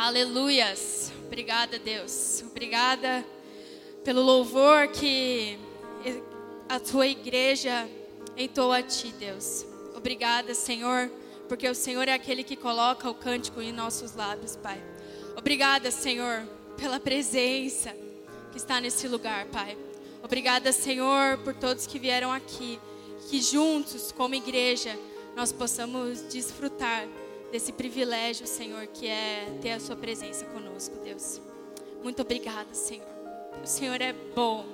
Aleluias. Obrigada, Deus. Obrigada pelo louvor que a tua igreja entoa a ti, Deus. Obrigada, Senhor, porque o Senhor é aquele que coloca o cântico em nossos lábios, Pai. Obrigada, Senhor, pela presença que está nesse lugar, Pai. Obrigada, Senhor, por todos que vieram aqui, que juntos, como igreja, nós possamos desfrutar desse privilégio, Senhor, que é ter a Sua presença conosco, Deus. Muito obrigada, Senhor. O Senhor é bom.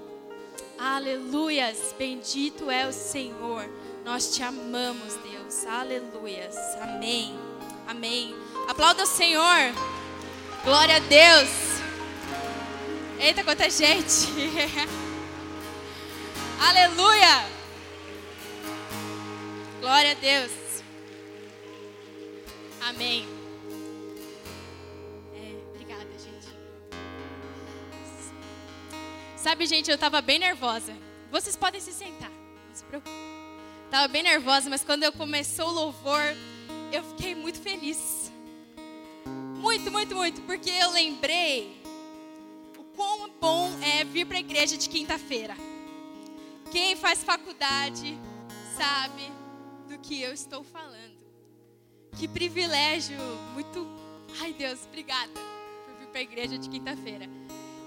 Aleluias. Bendito é o Senhor. Nós te amamos, Deus. Aleluias. Amém. Amém. Aplauda o Senhor. Glória a Deus. Eita, quanta gente. Aleluia. Glória a Deus. Amém. É, obrigada, gente. Sabe, gente, eu estava bem nervosa. Vocês podem se sentar, não se preocupe. Estava bem nervosa, mas quando eu começou o louvor, eu fiquei muito feliz. Muito, muito, muito, porque eu lembrei o quão bom é vir para a igreja de quinta-feira. Quem faz faculdade sabe do que eu estou falando. Que privilégio, muito. Ai Deus, obrigada por vir para a igreja de quinta-feira.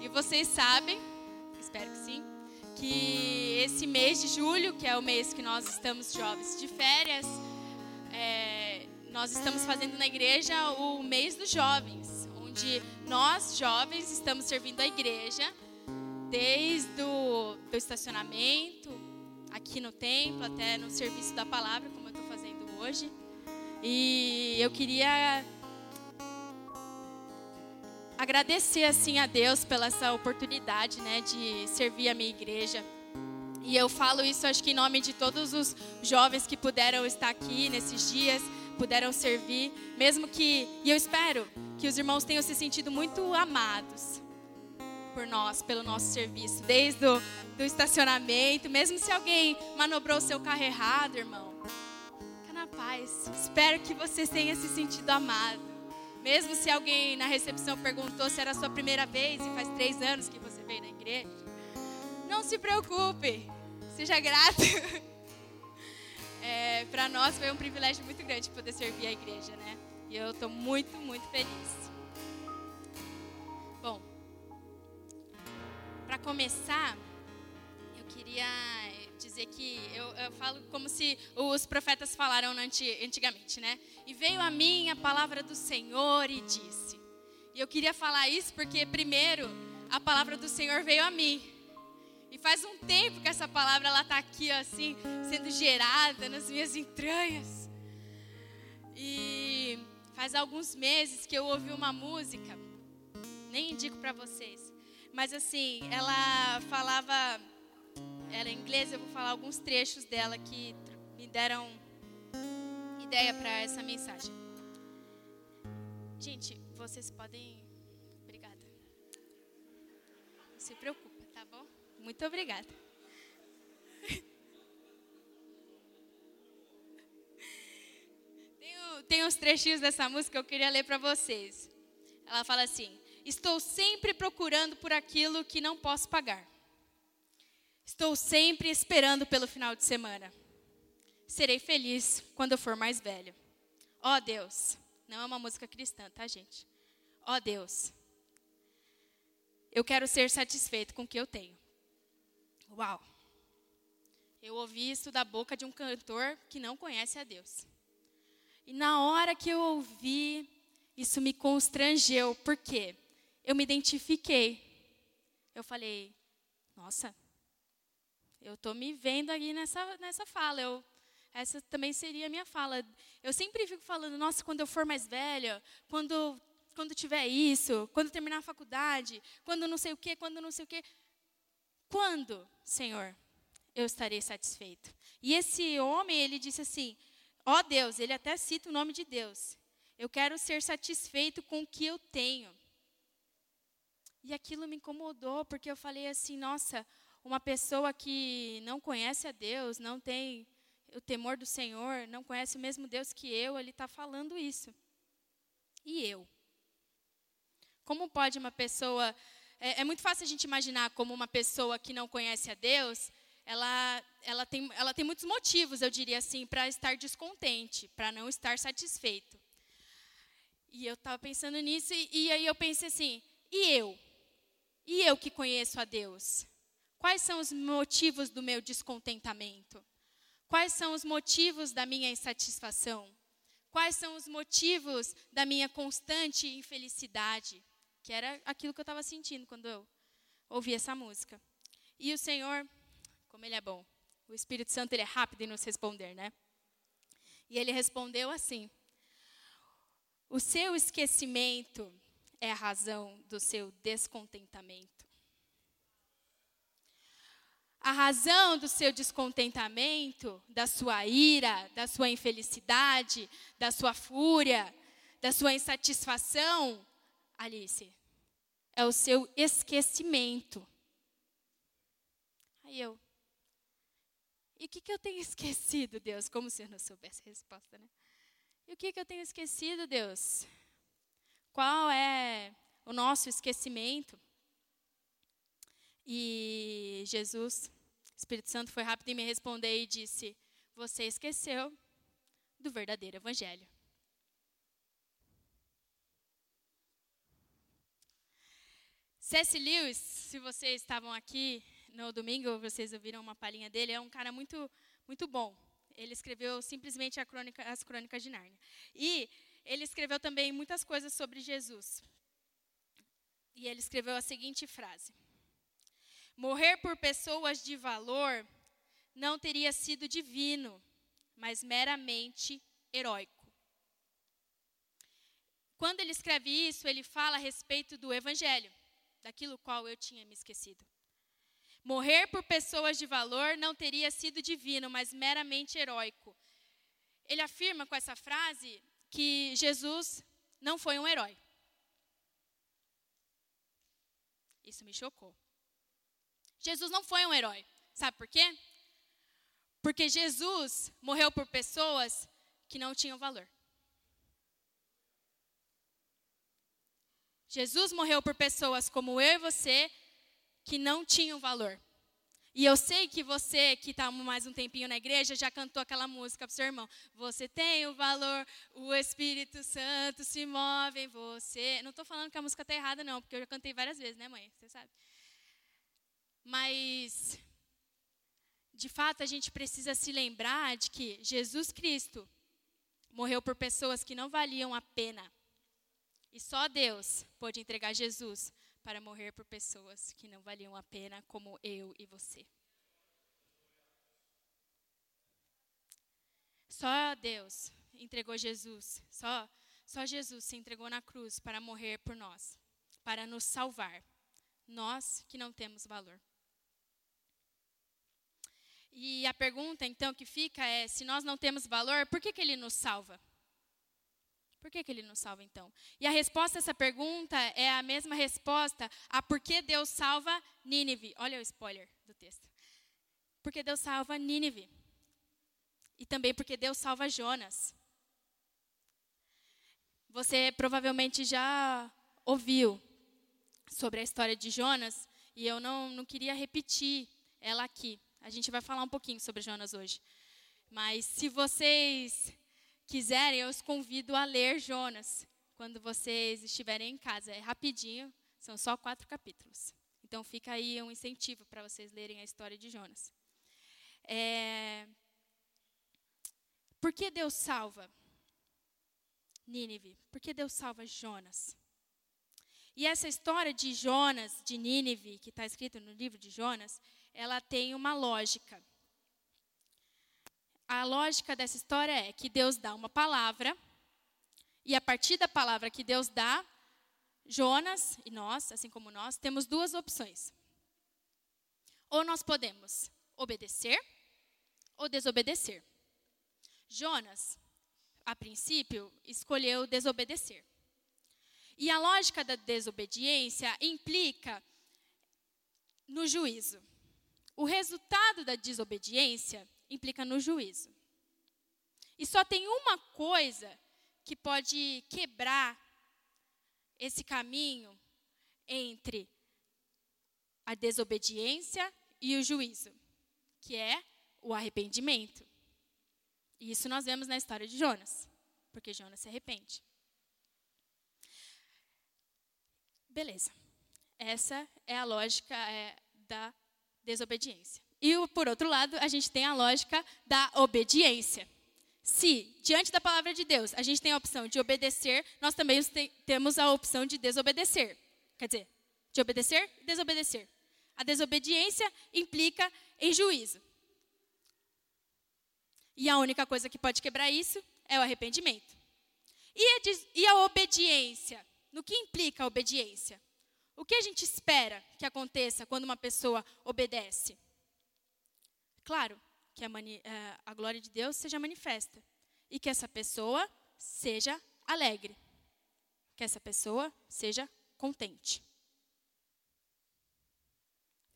E vocês sabem, espero que sim, que esse mês de julho, que é o mês que nós estamos jovens de férias, é, nós estamos fazendo na igreja o mês dos jovens, onde nós jovens estamos servindo a igreja desde o do estacionamento, aqui no templo, até no serviço da palavra, como eu estou fazendo hoje. E eu queria agradecer assim a Deus pela essa oportunidade, né, de servir a minha igreja. E eu falo isso acho que em nome de todos os jovens que puderam estar aqui nesses dias, puderam servir, mesmo que e eu espero que os irmãos tenham se sentido muito amados por nós, pelo nosso serviço, desde o do estacionamento, mesmo se alguém manobrou o seu carro errado, irmão paz. Espero que você tenha se sentido amado. Mesmo se alguém na recepção perguntou se era a sua primeira vez e faz três anos que você veio na igreja. Não se preocupe. Seja grato. É, Para nós foi um privilégio muito grande poder servir a igreja, né? E eu estou muito, muito feliz. Bom, para começar, eu queria dizer que eu, eu, falo como se os profetas falaram antigamente, né? E veio a mim a palavra do Senhor e disse. E eu queria falar isso porque, primeiro, a palavra do Senhor veio a mim. E faz um tempo que essa palavra ela está aqui, assim, sendo gerada nas minhas entranhas. E faz alguns meses que eu ouvi uma música, nem indico para vocês, mas assim, ela falava ela é inglesa, eu vou falar alguns trechos dela que me deram ideia para essa mensagem. Gente, vocês podem. Obrigada. Não se preocupa, tá bom? Muito obrigada. Tem, tem uns trechinhos dessa música que eu queria ler para vocês. Ela fala assim: Estou sempre procurando por aquilo que não posso pagar Estou sempre esperando pelo final de semana. Serei feliz quando eu for mais velho. Ó oh, Deus, não é uma música cristã, tá, gente? Ó oh, Deus, eu quero ser satisfeito com o que eu tenho. Uau! Eu ouvi isso da boca de um cantor que não conhece a Deus. E na hora que eu ouvi, isso me constrangeu, porque eu me identifiquei. Eu falei, nossa, eu estou me vendo aí nessa, nessa fala. Eu, essa também seria a minha fala. Eu sempre fico falando, nossa, quando eu for mais velha, quando, quando tiver isso, quando terminar a faculdade, quando não sei o quê, quando não sei o quê. Quando, Senhor, eu estarei satisfeito? E esse homem, ele disse assim, ó oh Deus, ele até cita o nome de Deus. Eu quero ser satisfeito com o que eu tenho. E aquilo me incomodou, porque eu falei assim, nossa, uma pessoa que não conhece a Deus, não tem o temor do Senhor, não conhece o mesmo Deus que eu, ele está falando isso. E eu? Como pode uma pessoa. É, é muito fácil a gente imaginar como uma pessoa que não conhece a Deus, ela, ela, tem, ela tem muitos motivos, eu diria assim, para estar descontente, para não estar satisfeito. E eu estava pensando nisso, e, e aí eu pensei assim: e eu? E eu que conheço a Deus? Quais são os motivos do meu descontentamento? Quais são os motivos da minha insatisfação? Quais são os motivos da minha constante infelicidade? Que era aquilo que eu estava sentindo quando eu ouvi essa música. E o Senhor, como Ele é bom, o Espírito Santo ele é rápido em nos responder, né? E ele respondeu assim: O seu esquecimento é a razão do seu descontentamento. A razão do seu descontentamento, da sua ira, da sua infelicidade, da sua fúria, da sua insatisfação, Alice, é o seu esquecimento. Aí eu, e o que, que eu tenho esquecido, Deus? Como se eu não soubesse a resposta, né? E o que, que eu tenho esquecido, Deus? Qual é o nosso esquecimento? E Jesus, Espírito Santo, foi rápido em me responder e disse: Você esqueceu do verdadeiro Evangelho. C.S. Lewis, se vocês estavam aqui no domingo, vocês ouviram uma palhinha dele, é um cara muito, muito bom. Ele escreveu simplesmente crônica, as Crônicas de Nárnia. E ele escreveu também muitas coisas sobre Jesus. E ele escreveu a seguinte frase: Morrer por pessoas de valor não teria sido divino, mas meramente heróico. Quando ele escreve isso, ele fala a respeito do evangelho, daquilo qual eu tinha me esquecido. Morrer por pessoas de valor não teria sido divino, mas meramente heróico. Ele afirma com essa frase que Jesus não foi um herói. Isso me chocou. Jesus não foi um herói. Sabe por quê? Porque Jesus morreu por pessoas que não tinham valor. Jesus morreu por pessoas como eu e você que não tinham valor. E eu sei que você que está mais um tempinho na igreja já cantou aquela música para seu irmão. Você tem o valor, o Espírito Santo se move em você. Não estou falando que a música está errada, não, porque eu já cantei várias vezes, né, mãe? Você sabe. Mas, de fato, a gente precisa se lembrar de que Jesus Cristo morreu por pessoas que não valiam a pena. E só Deus pôde entregar Jesus para morrer por pessoas que não valiam a pena, como eu e você. Só Deus entregou Jesus, só, só Jesus se entregou na cruz para morrer por nós, para nos salvar, nós que não temos valor. E a pergunta, então, que fica é: se nós não temos valor, por que, que ele nos salva? Por que, que ele nos salva, então? E a resposta a essa pergunta é a mesma resposta a por que Deus salva Nínive. Olha o spoiler do texto. Porque Deus salva Nínive. E também porque Deus salva Jonas. Você provavelmente já ouviu sobre a história de Jonas, e eu não, não queria repetir ela aqui. A gente vai falar um pouquinho sobre Jonas hoje. Mas se vocês quiserem, eu os convido a ler Jonas quando vocês estiverem em casa. É rapidinho, são só quatro capítulos. Então fica aí um incentivo para vocês lerem a história de Jonas. É... Por que Deus salva Nínive? Por que Deus salva Jonas? E essa história de Jonas, de Nínive, que está escrita no livro de Jonas, ela tem uma lógica. A lógica dessa história é que Deus dá uma palavra, e a partir da palavra que Deus dá, Jonas e nós, assim como nós, temos duas opções. Ou nós podemos obedecer ou desobedecer. Jonas, a princípio, escolheu desobedecer. E a lógica da desobediência implica no juízo. O resultado da desobediência implica no juízo. E só tem uma coisa que pode quebrar esse caminho entre a desobediência e o juízo, que é o arrependimento. E isso nós vemos na história de Jonas, porque Jonas se arrepende. Beleza. Essa é a lógica é, da desobediência. E, por outro lado, a gente tem a lógica da obediência. Se, diante da palavra de Deus, a gente tem a opção de obedecer, nós também temos a opção de desobedecer. Quer dizer, de obedecer e desobedecer. A desobediência implica em juízo. E a única coisa que pode quebrar isso é o arrependimento. E a, e a obediência? No que implica a obediência? O que a gente espera que aconteça quando uma pessoa obedece? Claro, que a, é, a glória de Deus seja manifesta e que essa pessoa seja alegre, que essa pessoa seja contente.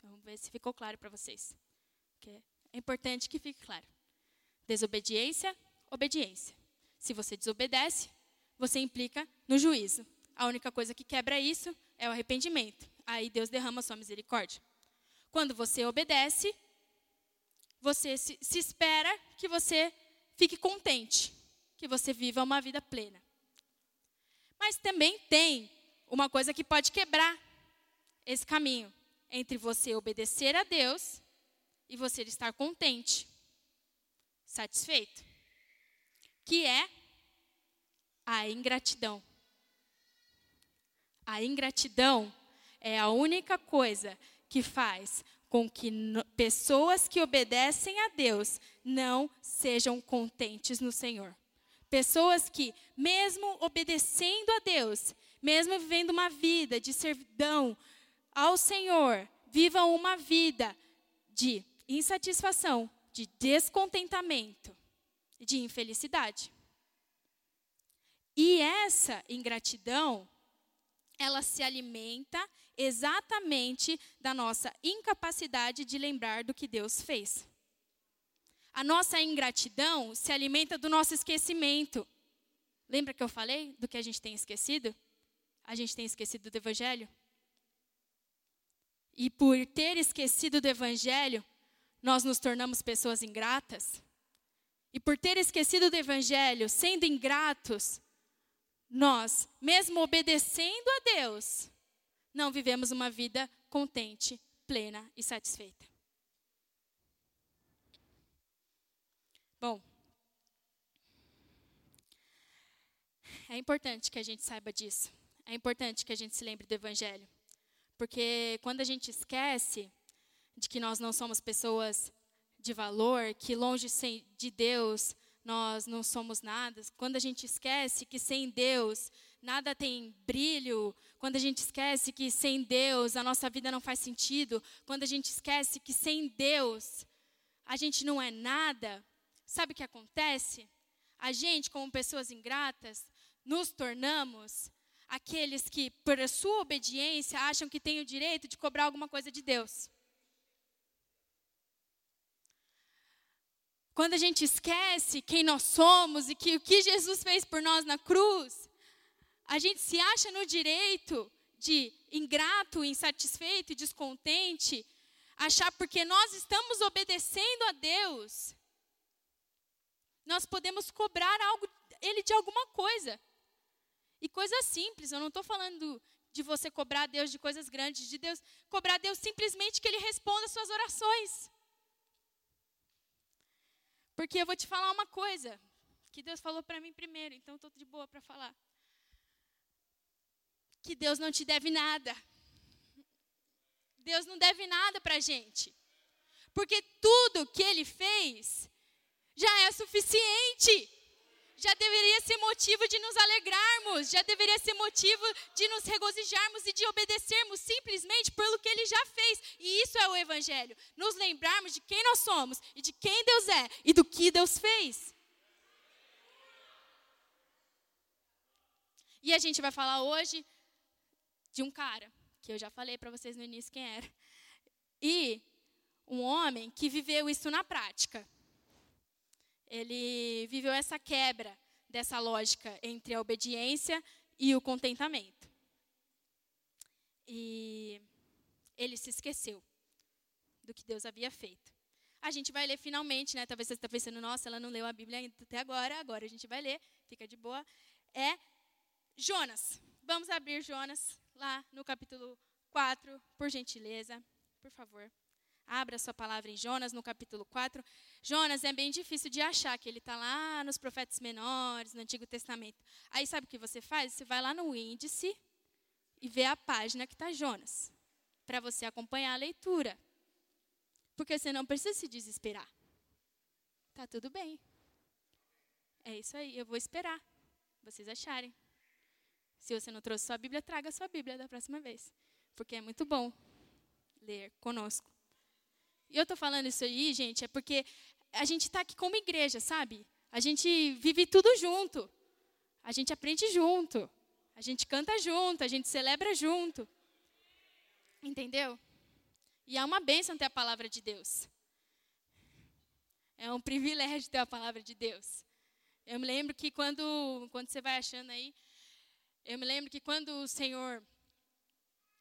Vamos ver se ficou claro para vocês. É importante que fique claro. Desobediência, obediência. Se você desobedece, você implica no juízo. A única coisa que quebra isso é o arrependimento. Aí Deus derrama sua misericórdia. Quando você obedece, você se, se espera que você fique contente, que você viva uma vida plena. Mas também tem uma coisa que pode quebrar esse caminho entre você obedecer a Deus e você estar contente, satisfeito, que é a ingratidão. A ingratidão é a única coisa que faz com que pessoas que obedecem a Deus não sejam contentes no Senhor. Pessoas que, mesmo obedecendo a Deus, mesmo vivendo uma vida de servidão ao Senhor, vivam uma vida de insatisfação, de descontentamento, de infelicidade. E essa ingratidão ela se alimenta exatamente da nossa incapacidade de lembrar do que Deus fez. A nossa ingratidão se alimenta do nosso esquecimento. Lembra que eu falei do que a gente tem esquecido? A gente tem esquecido do Evangelho. E por ter esquecido do Evangelho, nós nos tornamos pessoas ingratas. E por ter esquecido do Evangelho, sendo ingratos, nós, mesmo obedecendo a Deus, não vivemos uma vida contente, plena e satisfeita. Bom, é importante que a gente saiba disso. É importante que a gente se lembre do Evangelho. Porque quando a gente esquece de que nós não somos pessoas de valor, que longe de Deus nós não somos nada, quando a gente esquece que sem Deus nada tem brilho, quando a gente esquece que sem Deus a nossa vida não faz sentido, quando a gente esquece que sem Deus a gente não é nada, sabe o que acontece? A gente, como pessoas ingratas, nos tornamos aqueles que, por sua obediência, acham que têm o direito de cobrar alguma coisa de Deus. Quando a gente esquece quem nós somos e que o que Jesus fez por nós na cruz, a gente se acha no direito de ingrato, insatisfeito, descontente, achar porque nós estamos obedecendo a Deus, nós podemos cobrar algo, Ele de alguma coisa. E coisa simples, eu não estou falando de você cobrar Deus de coisas grandes, de Deus cobrar Deus simplesmente que Ele responda às suas orações. Porque eu vou te falar uma coisa que Deus falou para mim primeiro, então estou de boa para falar. Que Deus não te deve nada. Deus não deve nada para a gente. Porque tudo que Ele fez já é suficiente já deveria ser motivo de nos alegrarmos, já deveria ser motivo de nos regozijarmos e de obedecermos simplesmente pelo que ele já fez. E isso é o Evangelho. Nos lembrarmos de quem nós somos e de quem Deus é e do que Deus fez. E a gente vai falar hoje de um cara, que eu já falei para vocês no início quem era. E um homem que viveu isso na prática ele viveu essa quebra dessa lógica entre a obediência e o contentamento. E ele se esqueceu do que Deus havia feito. A gente vai ler finalmente, né? Talvez você está pensando, nossa, ela não leu a Bíblia até agora, agora a gente vai ler, fica de boa. É Jonas. Vamos abrir Jonas lá no capítulo 4, por gentileza, por favor. Abra sua palavra em Jonas, no capítulo 4. Jonas é bem difícil de achar, que ele está lá nos profetas menores, no Antigo Testamento. Aí sabe o que você faz? Você vai lá no índice e vê a página que está Jonas, para você acompanhar a leitura. Porque você não precisa se desesperar. Tá tudo bem. É isso aí, eu vou esperar vocês acharem. Se você não trouxe sua Bíblia, traga sua Bíblia da próxima vez. Porque é muito bom ler conosco. E eu estou falando isso aí, gente, é porque a gente está aqui como igreja, sabe? A gente vive tudo junto. A gente aprende junto. A gente canta junto, a gente celebra junto. Entendeu? E é uma bênção ter a palavra de Deus. É um privilégio ter a palavra de Deus. Eu me lembro que quando, quando você vai achando aí, eu me lembro que quando o Senhor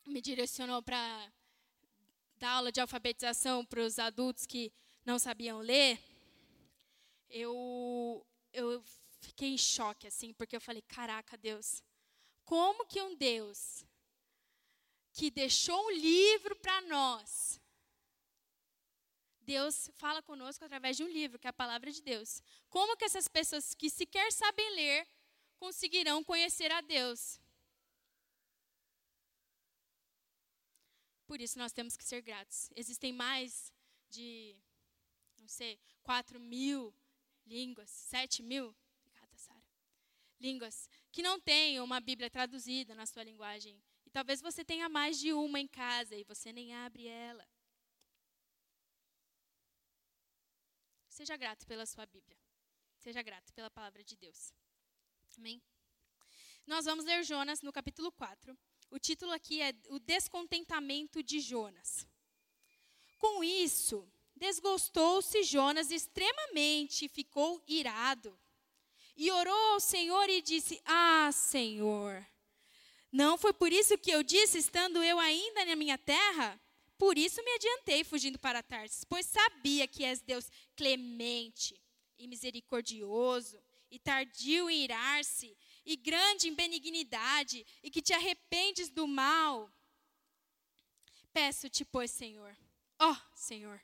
me direcionou para dar aula de alfabetização para os adultos que não sabiam ler, eu, eu fiquei em choque, assim, porque eu falei: caraca, Deus, como que um Deus que deixou um livro para nós, Deus fala conosco através de um livro, que é a palavra de Deus. Como que essas pessoas que sequer sabem ler conseguirão conhecer a Deus? Por isso nós temos que ser gratos. Existem mais de, não sei, 4 mil línguas, 7 mil, obrigada, Sara, línguas, que não têm uma Bíblia traduzida na sua linguagem. E talvez você tenha mais de uma em casa e você nem abre ela. Seja grato pela sua Bíblia. Seja grato pela palavra de Deus. Amém? Nós vamos ler Jonas no capítulo 4. O título aqui é O Descontentamento de Jonas. Com isso, desgostou-se Jonas extremamente ficou irado. E orou ao Senhor e disse: Ah, Senhor, não foi por isso que eu disse, estando eu ainda na minha terra? Por isso me adiantei fugindo para Tarsis, pois sabia que és Deus clemente e misericordioso, e tardio em irar-se, e grande em benignidade, e que te arrependes do mal. Peço-te, pois, Senhor, ó oh, Senhor,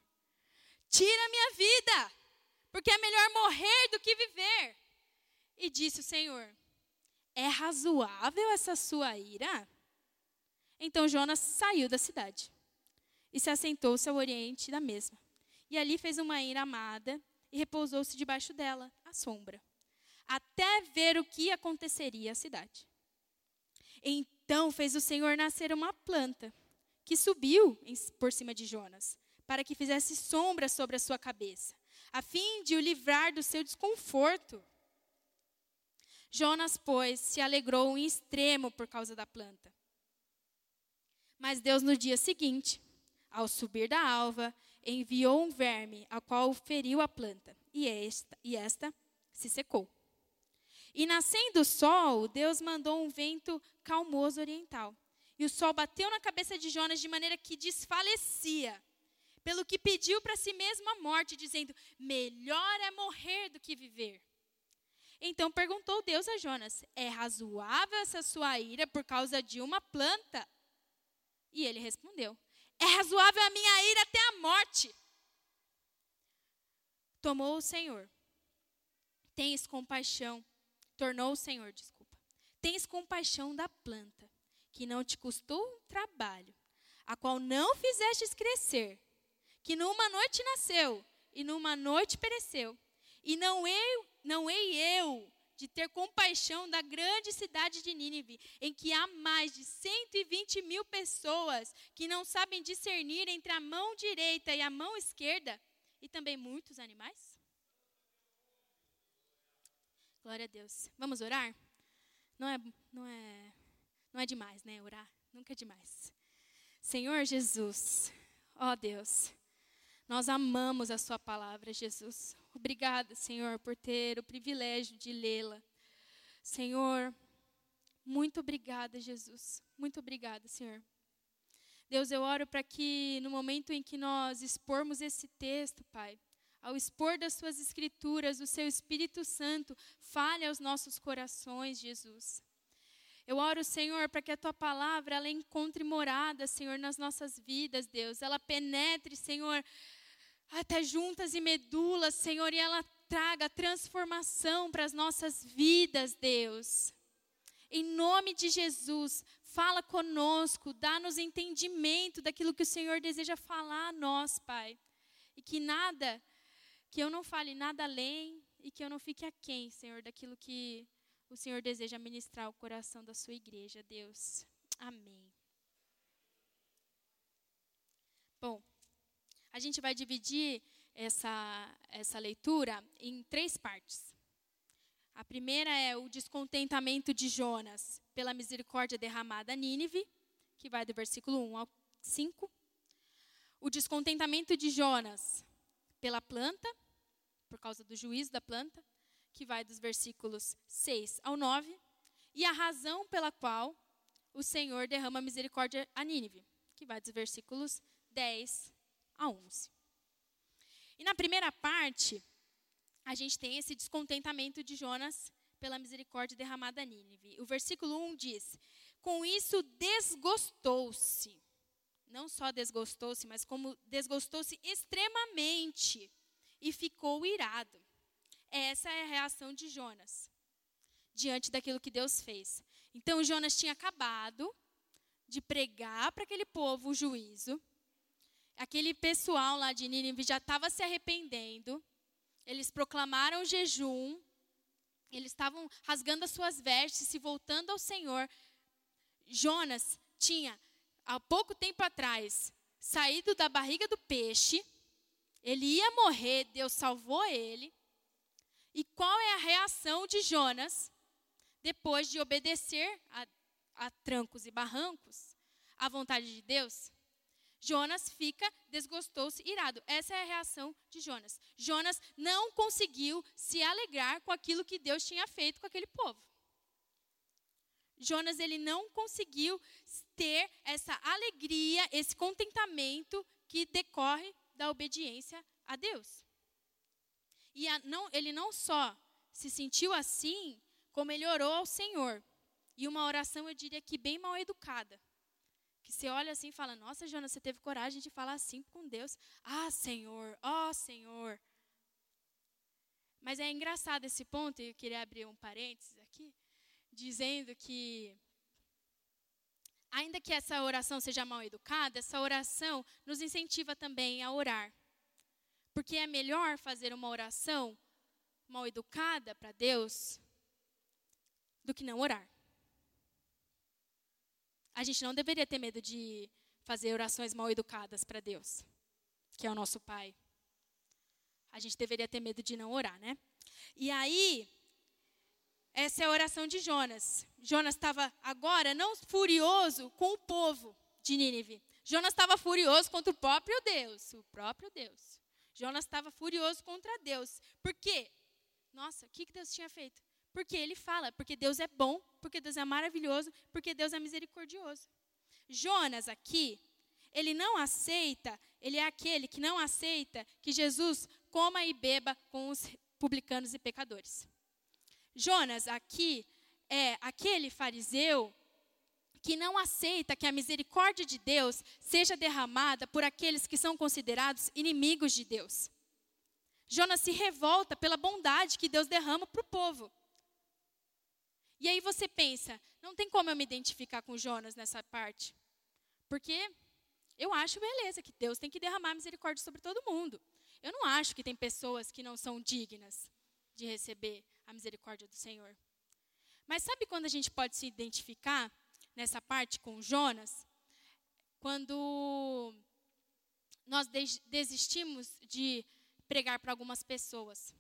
tira minha vida, porque é melhor morrer do que viver. E disse o Senhor: É razoável essa sua ira? Então Jonas saiu da cidade e se assentou-se ao oriente da mesma. E ali fez uma ira amada e repousou-se debaixo dela, à sombra até ver o que aconteceria à cidade. Então fez o Senhor nascer uma planta, que subiu por cima de Jonas, para que fizesse sombra sobre a sua cabeça, a fim de o livrar do seu desconforto. Jonas, pois, se alegrou em extremo por causa da planta. Mas Deus, no dia seguinte, ao subir da alva, enviou um verme, a qual feriu a planta, e esta, e esta se secou. E nascendo o sol, Deus mandou um vento calmoso oriental. E o sol bateu na cabeça de Jonas de maneira que desfalecia. Pelo que pediu para si mesmo a morte, dizendo: Melhor é morrer do que viver. Então perguntou Deus a Jonas: É razoável essa sua ira por causa de uma planta? E ele respondeu: É razoável a minha ira até a morte. Tomou o Senhor. Tens compaixão tornou o Senhor, desculpa. Tens compaixão da planta, que não te custou um trabalho, a qual não fizestes crescer, que numa noite nasceu e numa noite pereceu. E não eu, não hei eu de ter compaixão da grande cidade de Nínive, em que há mais de 120 mil pessoas que não sabem discernir entre a mão direita e a mão esquerda, e também muitos animais? Glória a Deus. Vamos orar? Não é, não é, não é demais, né? Orar nunca é demais. Senhor Jesus, ó Deus, nós amamos a Sua palavra, Jesus. Obrigada, Senhor, por ter o privilégio de lê-la. Senhor, muito obrigada, Jesus. Muito obrigada, Senhor, Deus, eu oro para que no momento em que nós expormos esse texto, Pai, ao expor das Suas Escrituras, o Seu Espírito Santo fale aos nossos corações, Jesus. Eu oro, Senhor, para que a tua palavra ela encontre morada, Senhor, nas nossas vidas, Deus. Ela penetre, Senhor, até juntas e medulas, Senhor, e ela traga transformação para as nossas vidas, Deus. Em nome de Jesus, fala conosco, dá-nos entendimento daquilo que o Senhor deseja falar a nós, Pai. E que nada, que eu não fale nada além e que eu não fique aquém, Senhor, daquilo que o Senhor deseja ministrar ao coração da sua igreja, Deus. Amém. Bom, a gente vai dividir essa, essa leitura em três partes. A primeira é o descontentamento de Jonas pela misericórdia derramada a Nínive, que vai do versículo 1 ao 5. O descontentamento de Jonas pela planta, por causa do juízo da planta, que vai dos versículos 6 ao 9. E a razão pela qual o Senhor derrama misericórdia a Nínive, que vai dos versículos 10 a 11. E na primeira parte, a gente tem esse descontentamento de Jonas pela misericórdia derramada a Nínive. O versículo 1 diz: Com isso desgostou-se. Não só desgostou-se, mas como desgostou-se extremamente e ficou irado. Essa é a reação de Jonas diante daquilo que Deus fez. Então Jonas tinha acabado de pregar para aquele povo o juízo. Aquele pessoal lá de Nínive já estava se arrependendo eles proclamaram jejum, eles estavam rasgando as suas vestes, se voltando ao Senhor. Jonas tinha, há pouco tempo atrás, saído da barriga do peixe, ele ia morrer, Deus salvou ele. E qual é a reação de Jonas depois de obedecer a, a trancos e barrancos à vontade de Deus? Jonas fica desgostoso, irado. Essa é a reação de Jonas. Jonas não conseguiu se alegrar com aquilo que Deus tinha feito com aquele povo. Jonas ele não conseguiu ter essa alegria, esse contentamento que decorre da obediência a Deus. E a, não, ele não só se sentiu assim, como ele orou ao Senhor. E uma oração, eu diria que bem mal educada. Que você olha assim e fala: Nossa, Jonas, você teve coragem de falar assim com Deus. Ah, Senhor, ó oh, Senhor. Mas é engraçado esse ponto, e eu queria abrir um parênteses aqui, dizendo que, ainda que essa oração seja mal educada, essa oração nos incentiva também a orar. Porque é melhor fazer uma oração mal educada para Deus do que não orar. A gente não deveria ter medo de fazer orações mal educadas para Deus, que é o nosso Pai. A gente deveria ter medo de não orar, né? E aí, essa é a oração de Jonas. Jonas estava agora não furioso com o povo de Nínive. Jonas estava furioso contra o próprio Deus, o próprio Deus. Jonas estava furioso contra Deus. Por quê? Nossa, o que Deus tinha feito? Porque ele fala, porque Deus é bom, porque Deus é maravilhoso, porque Deus é misericordioso. Jonas aqui, ele não aceita, ele é aquele que não aceita que Jesus coma e beba com os publicanos e pecadores. Jonas aqui é aquele fariseu que não aceita que a misericórdia de Deus seja derramada por aqueles que são considerados inimigos de Deus. Jonas se revolta pela bondade que Deus derrama para o povo. E aí você pensa, não tem como eu me identificar com Jonas nessa parte. Porque eu acho beleza que Deus tem que derramar misericórdia sobre todo mundo. Eu não acho que tem pessoas que não são dignas de receber a misericórdia do Senhor. Mas sabe quando a gente pode se identificar nessa parte com Jonas? Quando nós desistimos de pregar para algumas pessoas.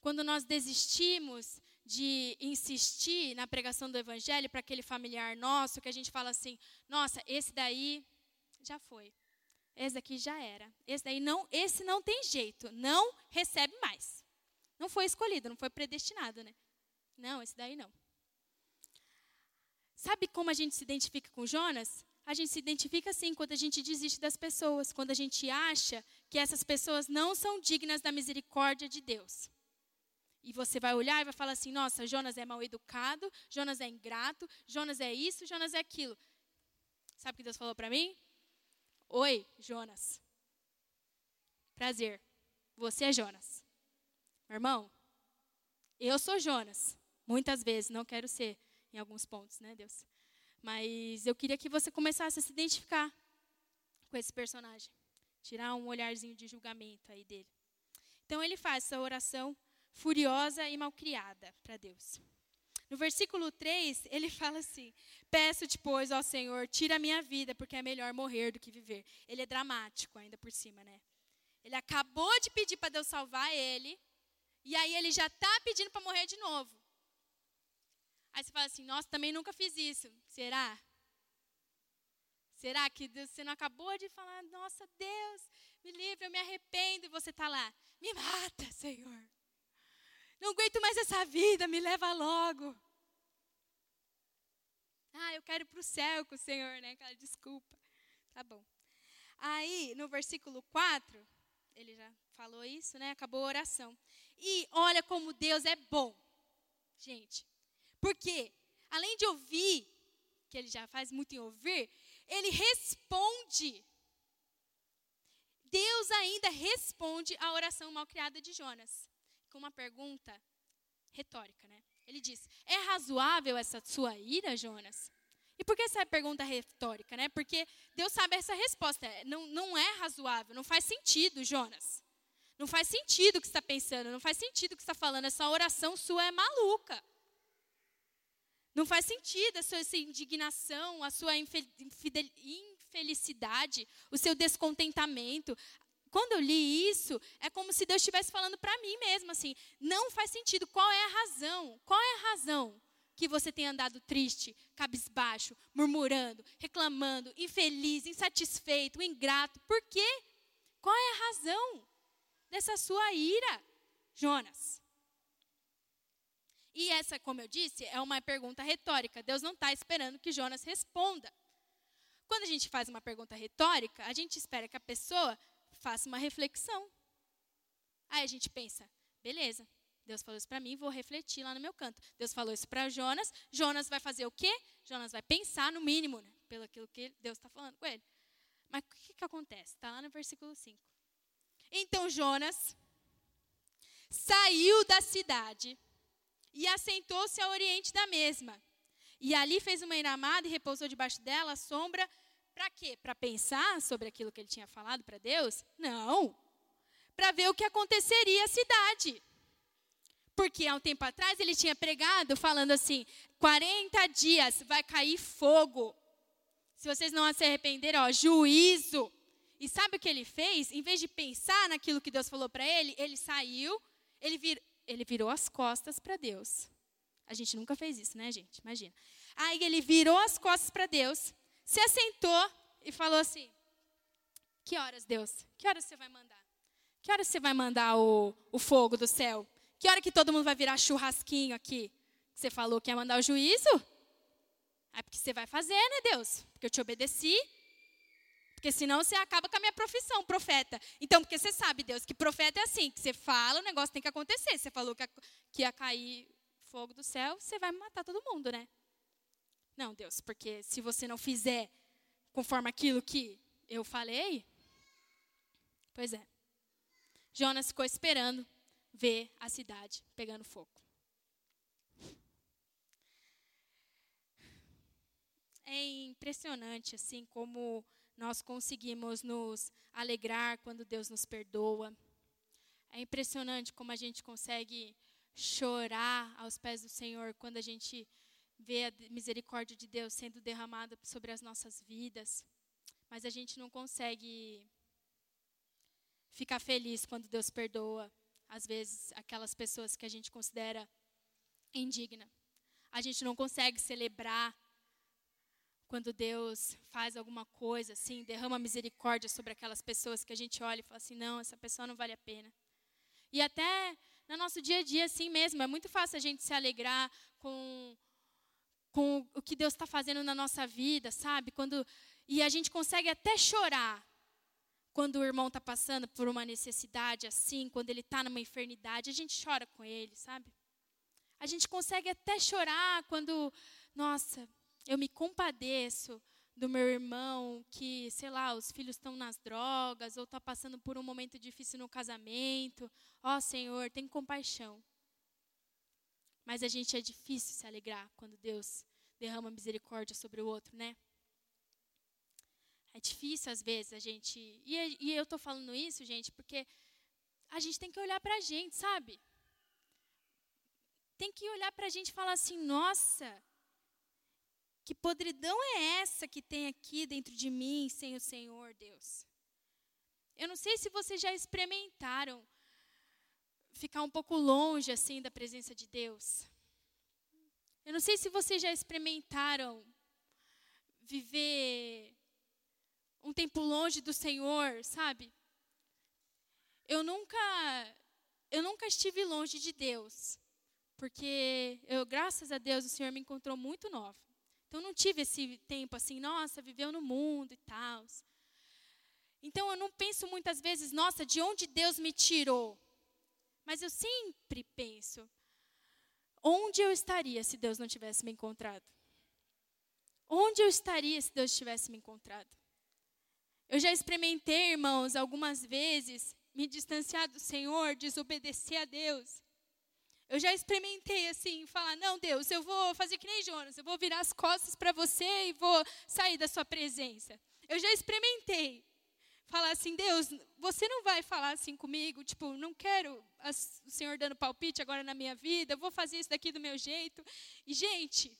Quando nós desistimos de insistir na pregação do evangelho para aquele familiar nosso, que a gente fala assim: "Nossa, esse daí já foi. Esse daqui já era. Esse daí não, esse não tem jeito, não recebe mais. Não foi escolhido, não foi predestinado, né? Não, esse daí não. Sabe como a gente se identifica com Jonas? a gente se identifica assim quando a gente desiste das pessoas, quando a gente acha que essas pessoas não são dignas da misericórdia de Deus. E você vai olhar e vai falar assim: nossa, Jonas é mal educado, Jonas é ingrato, Jonas é isso, Jonas é aquilo. Sabe o que Deus falou para mim? Oi, Jonas. Prazer. Você é Jonas. Irmão, eu sou Jonas. Muitas vezes, não quero ser em alguns pontos, né, Deus? Mas eu queria que você começasse a se identificar com esse personagem. Tirar um olharzinho de julgamento aí dele. Então ele faz essa oração furiosa e malcriada para Deus. No versículo 3, ele fala assim: Peço-te, pois, ó Senhor, tira a minha vida, porque é melhor morrer do que viver. Ele é dramático ainda por cima, né? Ele acabou de pedir para Deus salvar ele, e aí ele já está pedindo para morrer de novo. Aí você fala assim: Nossa, também nunca fiz isso. Será? Será que Deus, você não acabou de falar, nossa Deus, me livre, eu me arrependo, e você está lá, me mata, Senhor. Não aguento mais essa vida, me leva logo. Ah, eu quero ir para o céu com o Senhor, né? Aquela desculpa. Tá bom. Aí, no versículo 4, ele já falou isso, né? Acabou a oração. E olha como Deus é bom. Gente, porque além de ouvir, que ele já faz muito em ouvir, ele responde. Deus ainda responde à oração mal criada de Jonas com uma pergunta retórica, né? Ele diz: É razoável essa sua ira, Jonas? E por que essa pergunta é retórica, né? Porque Deus sabe essa resposta. Não, não é razoável, não faz sentido, Jonas. Não faz sentido o que está pensando, não faz sentido o que está falando. Essa oração sua é maluca. Não faz sentido a sua indignação, a sua infelicidade, o seu descontentamento, quando eu li isso, é como se Deus estivesse falando para mim mesmo assim: não faz sentido. Qual é a razão? Qual é a razão que você tem andado triste, cabisbaixo, murmurando, reclamando, infeliz, insatisfeito, ingrato? Por quê? Qual é a razão dessa sua ira, Jonas? E essa, como eu disse, é uma pergunta retórica. Deus não está esperando que Jonas responda. Quando a gente faz uma pergunta retórica, a gente espera que a pessoa faça uma reflexão. Aí a gente pensa, beleza, Deus falou isso para mim, vou refletir lá no meu canto. Deus falou isso para Jonas, Jonas vai fazer o quê? Jonas vai pensar no mínimo, né, pelo aquilo que Deus está falando com ele. Mas o que, que acontece? Está lá no versículo 5. Então Jonas saiu da cidade e assentou-se ao oriente da mesma. E ali fez uma enramada e repousou debaixo dela a sombra para quê? Para pensar sobre aquilo que ele tinha falado para Deus? Não. Para ver o que aconteceria à cidade. Porque há um tempo atrás ele tinha pregado falando assim: 40 dias vai cair fogo. Se vocês não se arrependerem, ó, juízo. E sabe o que ele fez? Em vez de pensar naquilo que Deus falou para ele, ele saiu, ele, vir, ele virou as costas para Deus. A gente nunca fez isso, né, gente? Imagina. Aí ele virou as costas para Deus se assentou e falou assim: Que horas, Deus? Que horas você vai mandar? Que horas você vai mandar o, o fogo do céu? Que hora que todo mundo vai virar churrasquinho aqui? Você falou que ia mandar o juízo? É porque você vai fazer, né, Deus? Porque eu te obedeci. Porque senão você acaba com a minha profissão, profeta. Então, porque você sabe, Deus, que profeta é assim, que você fala, o negócio tem que acontecer. Você falou que, que ia cair fogo do céu, você vai matar todo mundo, né? Não, Deus, porque se você não fizer conforme aquilo que eu falei, pois é. Jonas ficou esperando ver a cidade pegando fogo. É impressionante assim como nós conseguimos nos alegrar quando Deus nos perdoa. É impressionante como a gente consegue chorar aos pés do Senhor quando a gente ver a misericórdia de Deus sendo derramada sobre as nossas vidas, mas a gente não consegue ficar feliz quando Deus perdoa, às vezes, aquelas pessoas que a gente considera indigna. A gente não consegue celebrar quando Deus faz alguma coisa, assim, derrama misericórdia sobre aquelas pessoas que a gente olha e fala assim: não, essa pessoa não vale a pena. E até no nosso dia a dia, assim mesmo, é muito fácil a gente se alegrar com com o que Deus está fazendo na nossa vida, sabe? Quando e a gente consegue até chorar quando o irmão está passando por uma necessidade assim, quando ele está numa enfermidade, a gente chora com ele, sabe? A gente consegue até chorar quando, nossa, eu me compadeço do meu irmão que, sei lá, os filhos estão nas drogas ou está passando por um momento difícil no casamento. Ó oh, Senhor, tem compaixão. Mas a gente é difícil se alegrar quando Deus derrama misericórdia sobre o outro, né? É difícil às vezes a gente. E, e eu estou falando isso, gente, porque a gente tem que olhar para a gente, sabe? Tem que olhar para a gente e falar assim: nossa, que podridão é essa que tem aqui dentro de mim sem o Senhor, Deus? Eu não sei se vocês já experimentaram ficar um pouco longe assim da presença de Deus. Eu não sei se vocês já experimentaram viver um tempo longe do Senhor, sabe? Eu nunca eu nunca estive longe de Deus, porque eu, graças a Deus, o Senhor me encontrou muito nova. Então não tive esse tempo assim, nossa, viveu no mundo e tal. Então eu não penso muitas vezes, nossa, de onde Deus me tirou? Mas eu sempre penso, onde eu estaria se Deus não tivesse me encontrado? Onde eu estaria se Deus tivesse me encontrado? Eu já experimentei, irmãos, algumas vezes me distanciar do Senhor, desobedecer a Deus. Eu já experimentei assim, falar: não, Deus, eu vou fazer que nem Jonas, eu vou virar as costas para você e vou sair da sua presença. Eu já experimentei falar assim: Deus, você não vai falar assim comigo, tipo, não quero o Senhor dando palpite agora na minha vida, eu vou fazer isso daqui do meu jeito. E, gente,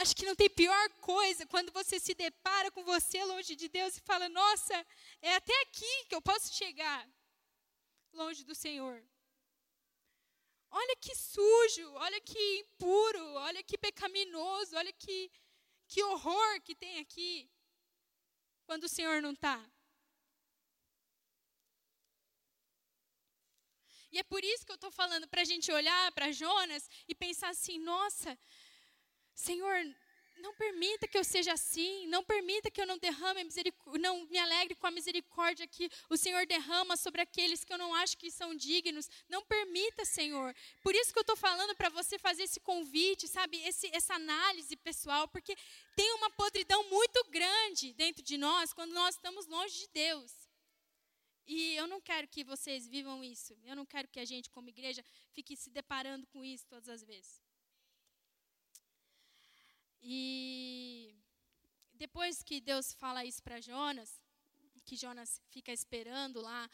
Acho que não tem pior coisa quando você se depara com você longe de Deus e fala: Nossa, é até aqui que eu posso chegar, longe do Senhor. Olha que sujo, olha que impuro, olha que pecaminoso, olha que, que horror que tem aqui, quando o Senhor não está. E é por isso que eu estou falando para a gente olhar para Jonas e pensar assim: nossa, Senhor, não permita que eu seja assim, não permita que eu não derrame não me alegre com a misericórdia que o Senhor derrama sobre aqueles que eu não acho que são dignos. Não permita, Senhor. Por isso que eu estou falando para você fazer esse convite, sabe, esse, essa análise pessoal, porque tem uma podridão muito grande dentro de nós quando nós estamos longe de Deus. E eu não quero que vocês vivam isso. Eu não quero que a gente, como igreja, fique se deparando com isso todas as vezes. E depois que Deus fala isso para Jonas, que Jonas fica esperando lá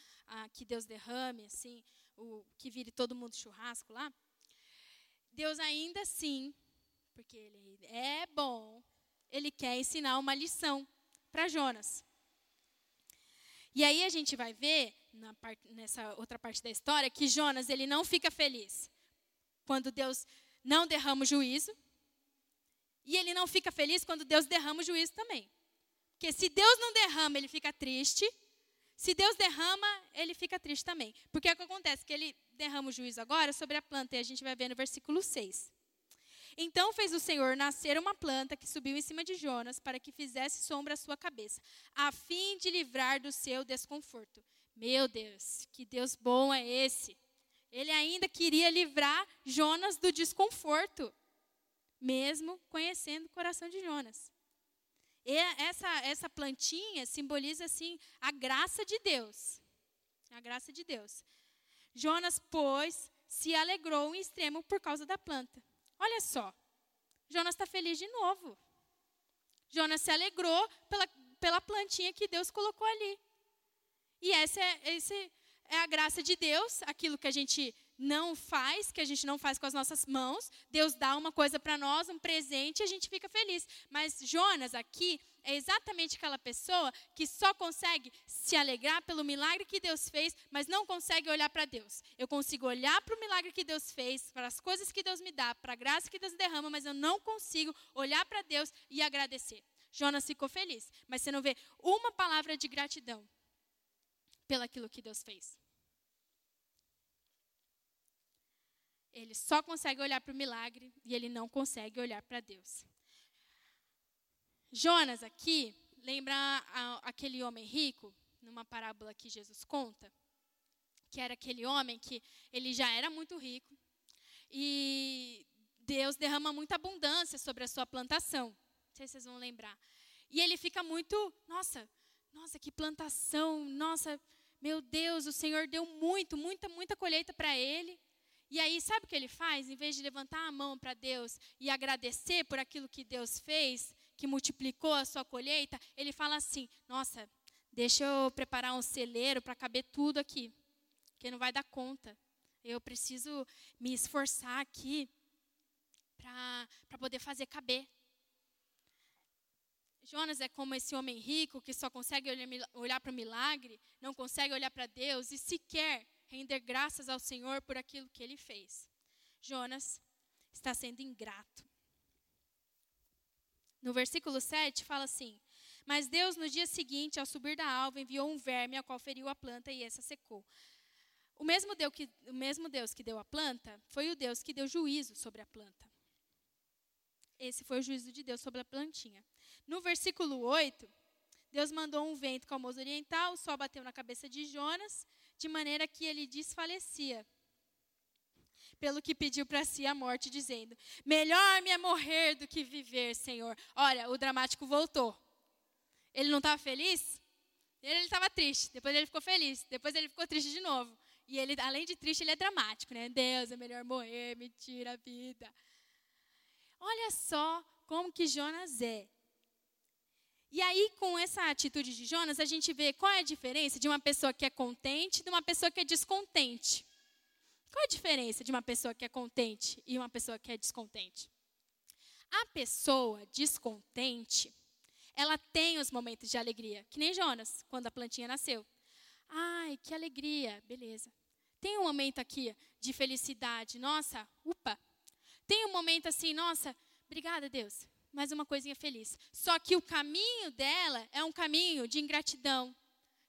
que Deus derrame, assim, o, que vire todo mundo churrasco lá, Deus ainda assim, porque ele é bom, ele quer ensinar uma lição para Jonas. E aí a gente vai ver, nessa outra parte da história, que Jonas ele não fica feliz quando Deus não derrama o juízo, e ele não fica feliz quando Deus derrama o juízo também. Porque se Deus não derrama, ele fica triste. Se Deus derrama, ele fica triste também. Porque é o que acontece? Que ele derrama o juízo agora sobre a planta, e a gente vai ver no versículo 6. Então fez o Senhor nascer uma planta que subiu em cima de Jonas para que fizesse sombra à sua cabeça, a fim de livrar do seu desconforto. Meu Deus, que Deus bom é esse! Ele ainda queria livrar Jonas do desconforto mesmo conhecendo o coração de Jonas. E essa, essa plantinha simboliza assim a graça de Deus. A graça de Deus. Jonas, pois, se alegrou em extremo por causa da planta. Olha só, Jonas está feliz de novo. Jonas se alegrou pela, pela plantinha que Deus colocou ali. E essa é, esse é a graça de Deus, aquilo que a gente não faz, que a gente não faz com as nossas mãos. Deus dá uma coisa para nós, um presente, e a gente fica feliz. Mas Jonas aqui é exatamente aquela pessoa que só consegue se alegrar pelo milagre que Deus fez, mas não consegue olhar para Deus. Eu consigo olhar para o milagre que Deus fez, para as coisas que Deus me dá, para a graça que Deus derrama, mas eu não consigo olhar para Deus e agradecer. Jonas ficou feliz, mas você não vê uma palavra de gratidão pelaquilo que Deus fez. Ele só consegue olhar para o milagre e ele não consegue olhar para Deus. Jonas aqui lembra a, aquele homem rico, numa parábola que Jesus conta, que era aquele homem que ele já era muito rico e Deus derrama muita abundância sobre a sua plantação. Não sei se vocês vão lembrar. E ele fica muito, nossa, nossa, que plantação, nossa, meu Deus, o Senhor deu muito, muita, muita colheita para ele. E aí, sabe o que ele faz? Em vez de levantar a mão para Deus e agradecer por aquilo que Deus fez, que multiplicou a sua colheita, ele fala assim: Nossa, deixa eu preparar um celeiro para caber tudo aqui, que não vai dar conta. Eu preciso me esforçar aqui para poder fazer caber. Jonas é como esse homem rico que só consegue olhar, para o milagre, não consegue olhar para Deus e sequer render graças ao Senhor por aquilo que ele fez. Jonas está sendo ingrato. No versículo 7 fala assim: Mas Deus, no dia seguinte, ao subir da alva, enviou um verme, ao qual feriu a planta e essa secou. O mesmo, Deus que, o mesmo Deus que deu a planta foi o Deus que deu juízo sobre a planta. Esse foi o juízo de Deus sobre a plantinha. No versículo 8, Deus mandou um vento calmoso oriental, o sol bateu na cabeça de Jonas, de maneira que ele desfalecia pelo que pediu para si a morte, dizendo: Melhor me é morrer do que viver, Senhor. Olha, o dramático voltou. Ele não estava feliz? Ele estava triste. Depois ele ficou feliz. Depois ele ficou triste de novo. E ele, além de triste, ele é dramático, né? Deus, é melhor morrer, me tira a vida. Olha só como que Jonas é. E aí, com essa atitude de Jonas, a gente vê qual é a diferença de uma pessoa que é contente de uma pessoa que é descontente. Qual a diferença de uma pessoa que é contente e uma pessoa que é descontente? A pessoa descontente, ela tem os momentos de alegria, que nem Jonas, quando a plantinha nasceu. Ai, que alegria, beleza. Tem um momento aqui de felicidade, nossa, upa. Tem um momento assim, nossa, obrigada, Deus, mais uma coisinha feliz. Só que o caminho dela é um caminho de ingratidão,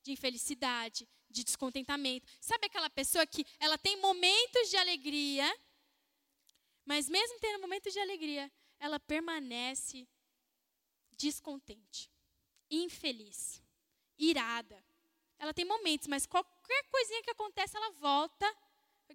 de infelicidade, de descontentamento. Sabe aquela pessoa que ela tem momentos de alegria, mas mesmo tendo momentos de alegria, ela permanece descontente, infeliz, irada. Ela tem momentos, mas qualquer coisinha que acontece, ela volta,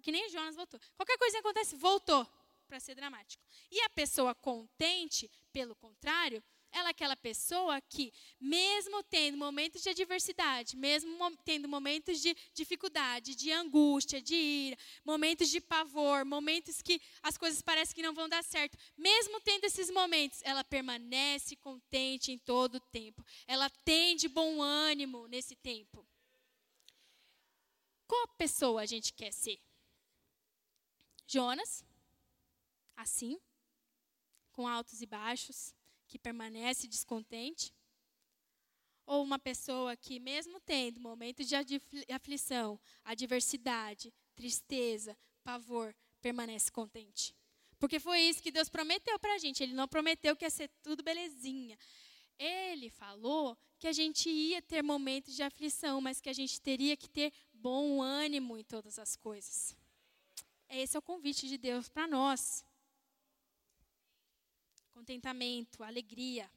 que nem Jonas voltou. Qualquer coisinha que acontece, voltou para ser dramático. E a pessoa contente, pelo contrário, ela é aquela pessoa que, mesmo tendo momentos de adversidade, mesmo tendo momentos de dificuldade, de angústia, de ira, momentos de pavor, momentos que as coisas parecem que não vão dar certo, mesmo tendo esses momentos, ela permanece contente em todo o tempo. Ela tem de bom ânimo nesse tempo. Qual pessoa a gente quer ser? Jonas, assim, com altos e baixos que permanece descontente? Ou uma pessoa que, mesmo tendo momentos de aflição, adversidade, tristeza, pavor, permanece contente? Porque foi isso que Deus prometeu para a gente. Ele não prometeu que ia ser tudo belezinha. Ele falou que a gente ia ter momentos de aflição, mas que a gente teria que ter bom ânimo em todas as coisas. Esse é o convite de Deus para nós contentamento, alegria.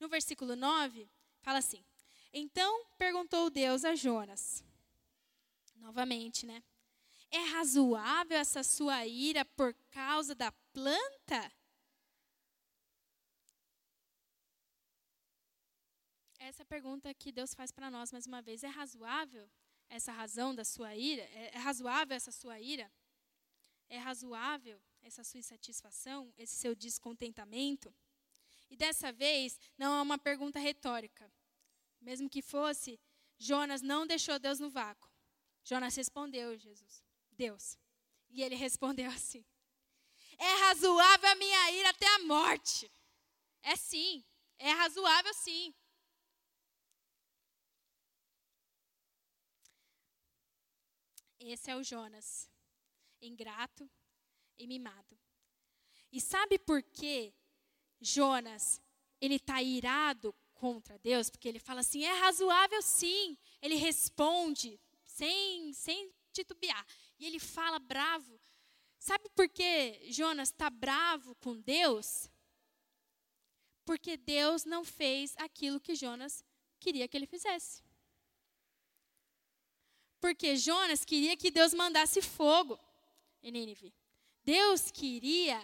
No versículo 9, fala assim: Então perguntou Deus a Jonas, novamente, né? É razoável essa sua ira por causa da planta? Essa pergunta que Deus faz para nós mais uma vez: é razoável essa razão da sua ira? É, é razoável essa sua ira? É razoável essa sua insatisfação, esse seu descontentamento? E dessa vez, não é uma pergunta retórica. Mesmo que fosse, Jonas não deixou Deus no vácuo. Jonas respondeu, Jesus, Deus. E ele respondeu assim: É razoável a minha ira até a morte. É sim, é razoável sim. Esse é o Jonas, ingrato, e mimado. E sabe por que Jonas ele está irado contra Deus? Porque ele fala assim: é razoável sim. Ele responde sem, sem titubear. E ele fala bravo. Sabe por que Jonas está bravo com Deus? Porque Deus não fez aquilo que Jonas queria que ele fizesse. Porque Jonas queria que Deus mandasse fogo em Nínive. Deus queria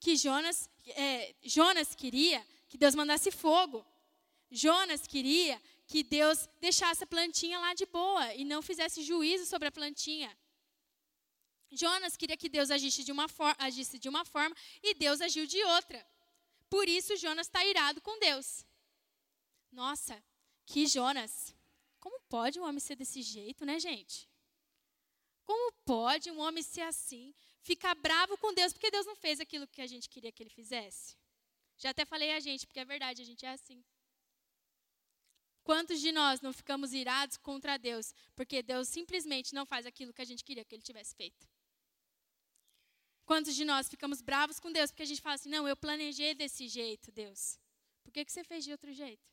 que Jonas, é, Jonas queria que Deus mandasse fogo. Jonas queria que Deus deixasse a plantinha lá de boa e não fizesse juízo sobre a plantinha. Jonas queria que Deus agisse de uma, for agisse de uma forma e Deus agiu de outra. Por isso Jonas está irado com Deus. Nossa, que Jonas. Como pode um homem ser desse jeito, né, gente? Como pode um homem ser assim, ficar bravo com Deus porque Deus não fez aquilo que a gente queria que ele fizesse? Já até falei a gente, porque é verdade, a gente é assim. Quantos de nós não ficamos irados contra Deus porque Deus simplesmente não faz aquilo que a gente queria que ele tivesse feito? Quantos de nós ficamos bravos com Deus porque a gente fala assim: não, eu planejei desse jeito, Deus. Por que, que você fez de outro jeito?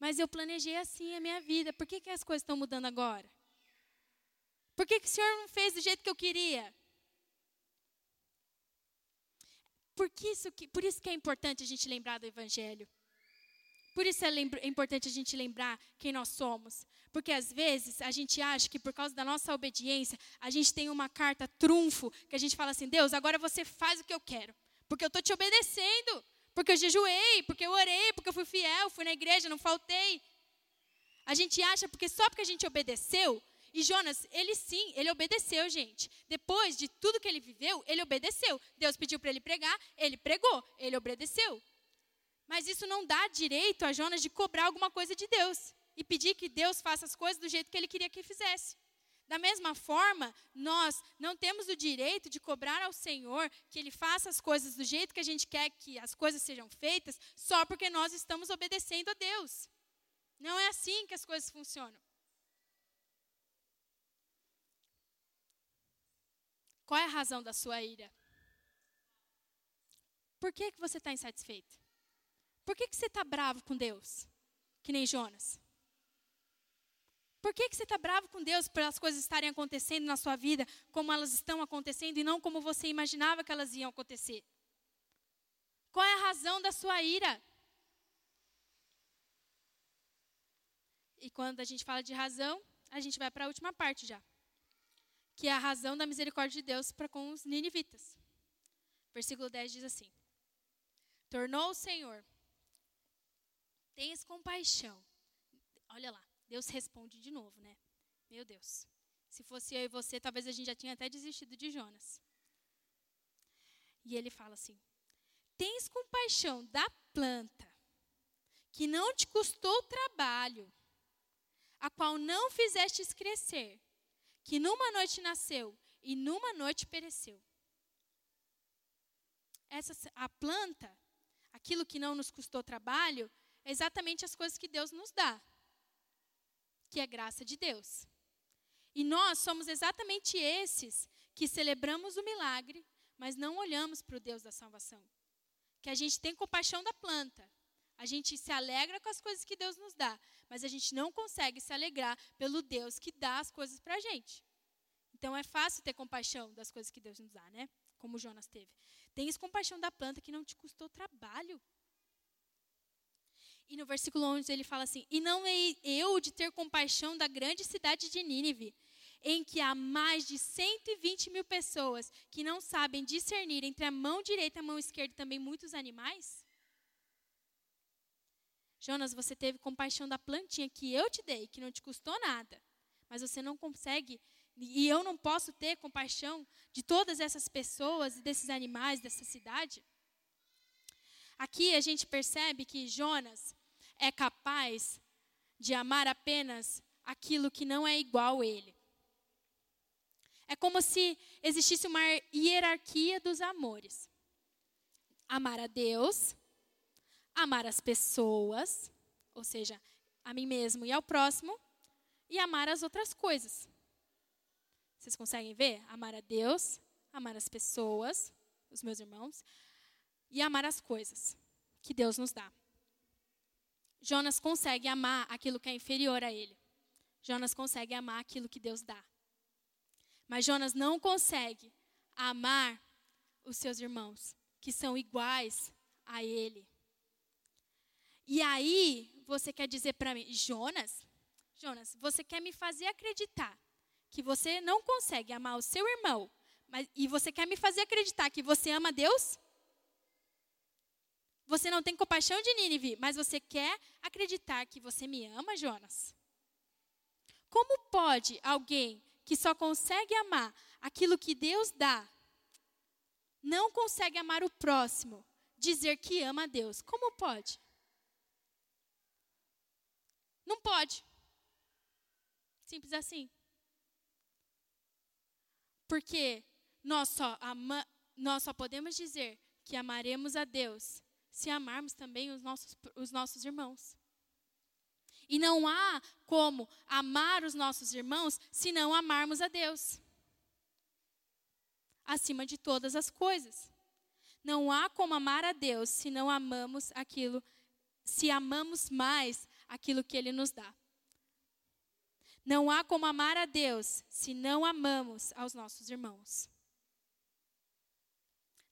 Mas eu planejei assim a minha vida, por que, que as coisas estão mudando agora? Por que, que o Senhor não fez do jeito que eu queria? Por, isso que, por isso que é importante a gente lembrar do Evangelho. Por isso é, é importante a gente lembrar quem nós somos. Porque às vezes a gente acha que por causa da nossa obediência, a gente tem uma carta trunfo, que a gente fala assim: Deus, agora você faz o que eu quero. Porque eu estou te obedecendo. Porque eu jejuei, porque eu orei, porque eu fui fiel, fui na igreja, não faltei. A gente acha porque só porque a gente obedeceu. E Jonas, ele sim, ele obedeceu, gente. Depois de tudo que ele viveu, ele obedeceu. Deus pediu para ele pregar, ele pregou, ele obedeceu. Mas isso não dá direito a Jonas de cobrar alguma coisa de Deus e pedir que Deus faça as coisas do jeito que ele queria que fizesse. Da mesma forma, nós não temos o direito de cobrar ao Senhor que Ele faça as coisas do jeito que a gente quer que as coisas sejam feitas, só porque nós estamos obedecendo a Deus. Não é assim que as coisas funcionam. Qual é a razão da sua ira? Por que, que você está insatisfeito? Por que, que você está bravo com Deus? Que nem Jonas. Por que, que você está bravo com Deus pelas coisas estarem acontecendo na sua vida como elas estão acontecendo e não como você imaginava que elas iam acontecer? Qual é a razão da sua ira? E quando a gente fala de razão, a gente vai para a última parte já, que é a razão da misericórdia de Deus para com os ninivitas. Versículo 10 diz assim: Tornou o Senhor Tens compaixão. Olha lá, Deus responde de novo, né? Meu Deus. Se fosse eu e você, talvez a gente já tinha até desistido de Jonas. E ele fala assim: Tens compaixão da planta, que não te custou trabalho, a qual não fizestes crescer, que numa noite nasceu e numa noite pereceu. Essa, a planta, aquilo que não nos custou trabalho, exatamente as coisas que Deus nos dá, que é graça de Deus. E nós somos exatamente esses que celebramos o milagre, mas não olhamos para o Deus da salvação. Que a gente tem compaixão da planta, a gente se alegra com as coisas que Deus nos dá, mas a gente não consegue se alegrar pelo Deus que dá as coisas para a gente. Então é fácil ter compaixão das coisas que Deus nos dá, né? Como Jonas teve. Tens compaixão da planta que não te custou trabalho. E no versículo 11 ele fala assim: E não é eu de ter compaixão da grande cidade de Nínive, em que há mais de 120 mil pessoas que não sabem discernir entre a mão direita e a mão esquerda também muitos animais? Jonas, você teve compaixão da plantinha que eu te dei, que não te custou nada, mas você não consegue, e eu não posso ter compaixão de todas essas pessoas desses animais dessa cidade? Aqui a gente percebe que Jonas é capaz de amar apenas aquilo que não é igual a ele. É como se existisse uma hierarquia dos amores. Amar a Deus, amar as pessoas, ou seja, a mim mesmo e ao próximo, e amar as outras coisas. Vocês conseguem ver? Amar a Deus, amar as pessoas, os meus irmãos, e amar as coisas que Deus nos dá. Jonas consegue amar aquilo que é inferior a ele. Jonas consegue amar aquilo que Deus dá. Mas Jonas não consegue amar os seus irmãos, que são iguais a ele, E aí, você quer dizer para mim, Jonas, Jonas, você quer me fazer acreditar que você não consegue amar o seu irmão, mas, e você quer me fazer acreditar que você ama Deus? Você não tem compaixão de Nínive, mas você quer acreditar que você me ama, Jonas? Como pode alguém que só consegue amar aquilo que Deus dá, não consegue amar o próximo, dizer que ama a Deus? Como pode? Não pode. Simples assim. Porque nós só, ama, nós só podemos dizer que amaremos a Deus se amarmos também os nossos, os nossos irmãos. E não há como amar os nossos irmãos se não amarmos a Deus. Acima de todas as coisas. Não há como amar a Deus se não amamos aquilo, se amamos mais aquilo que Ele nos dá. Não há como amar a Deus se não amamos aos nossos irmãos.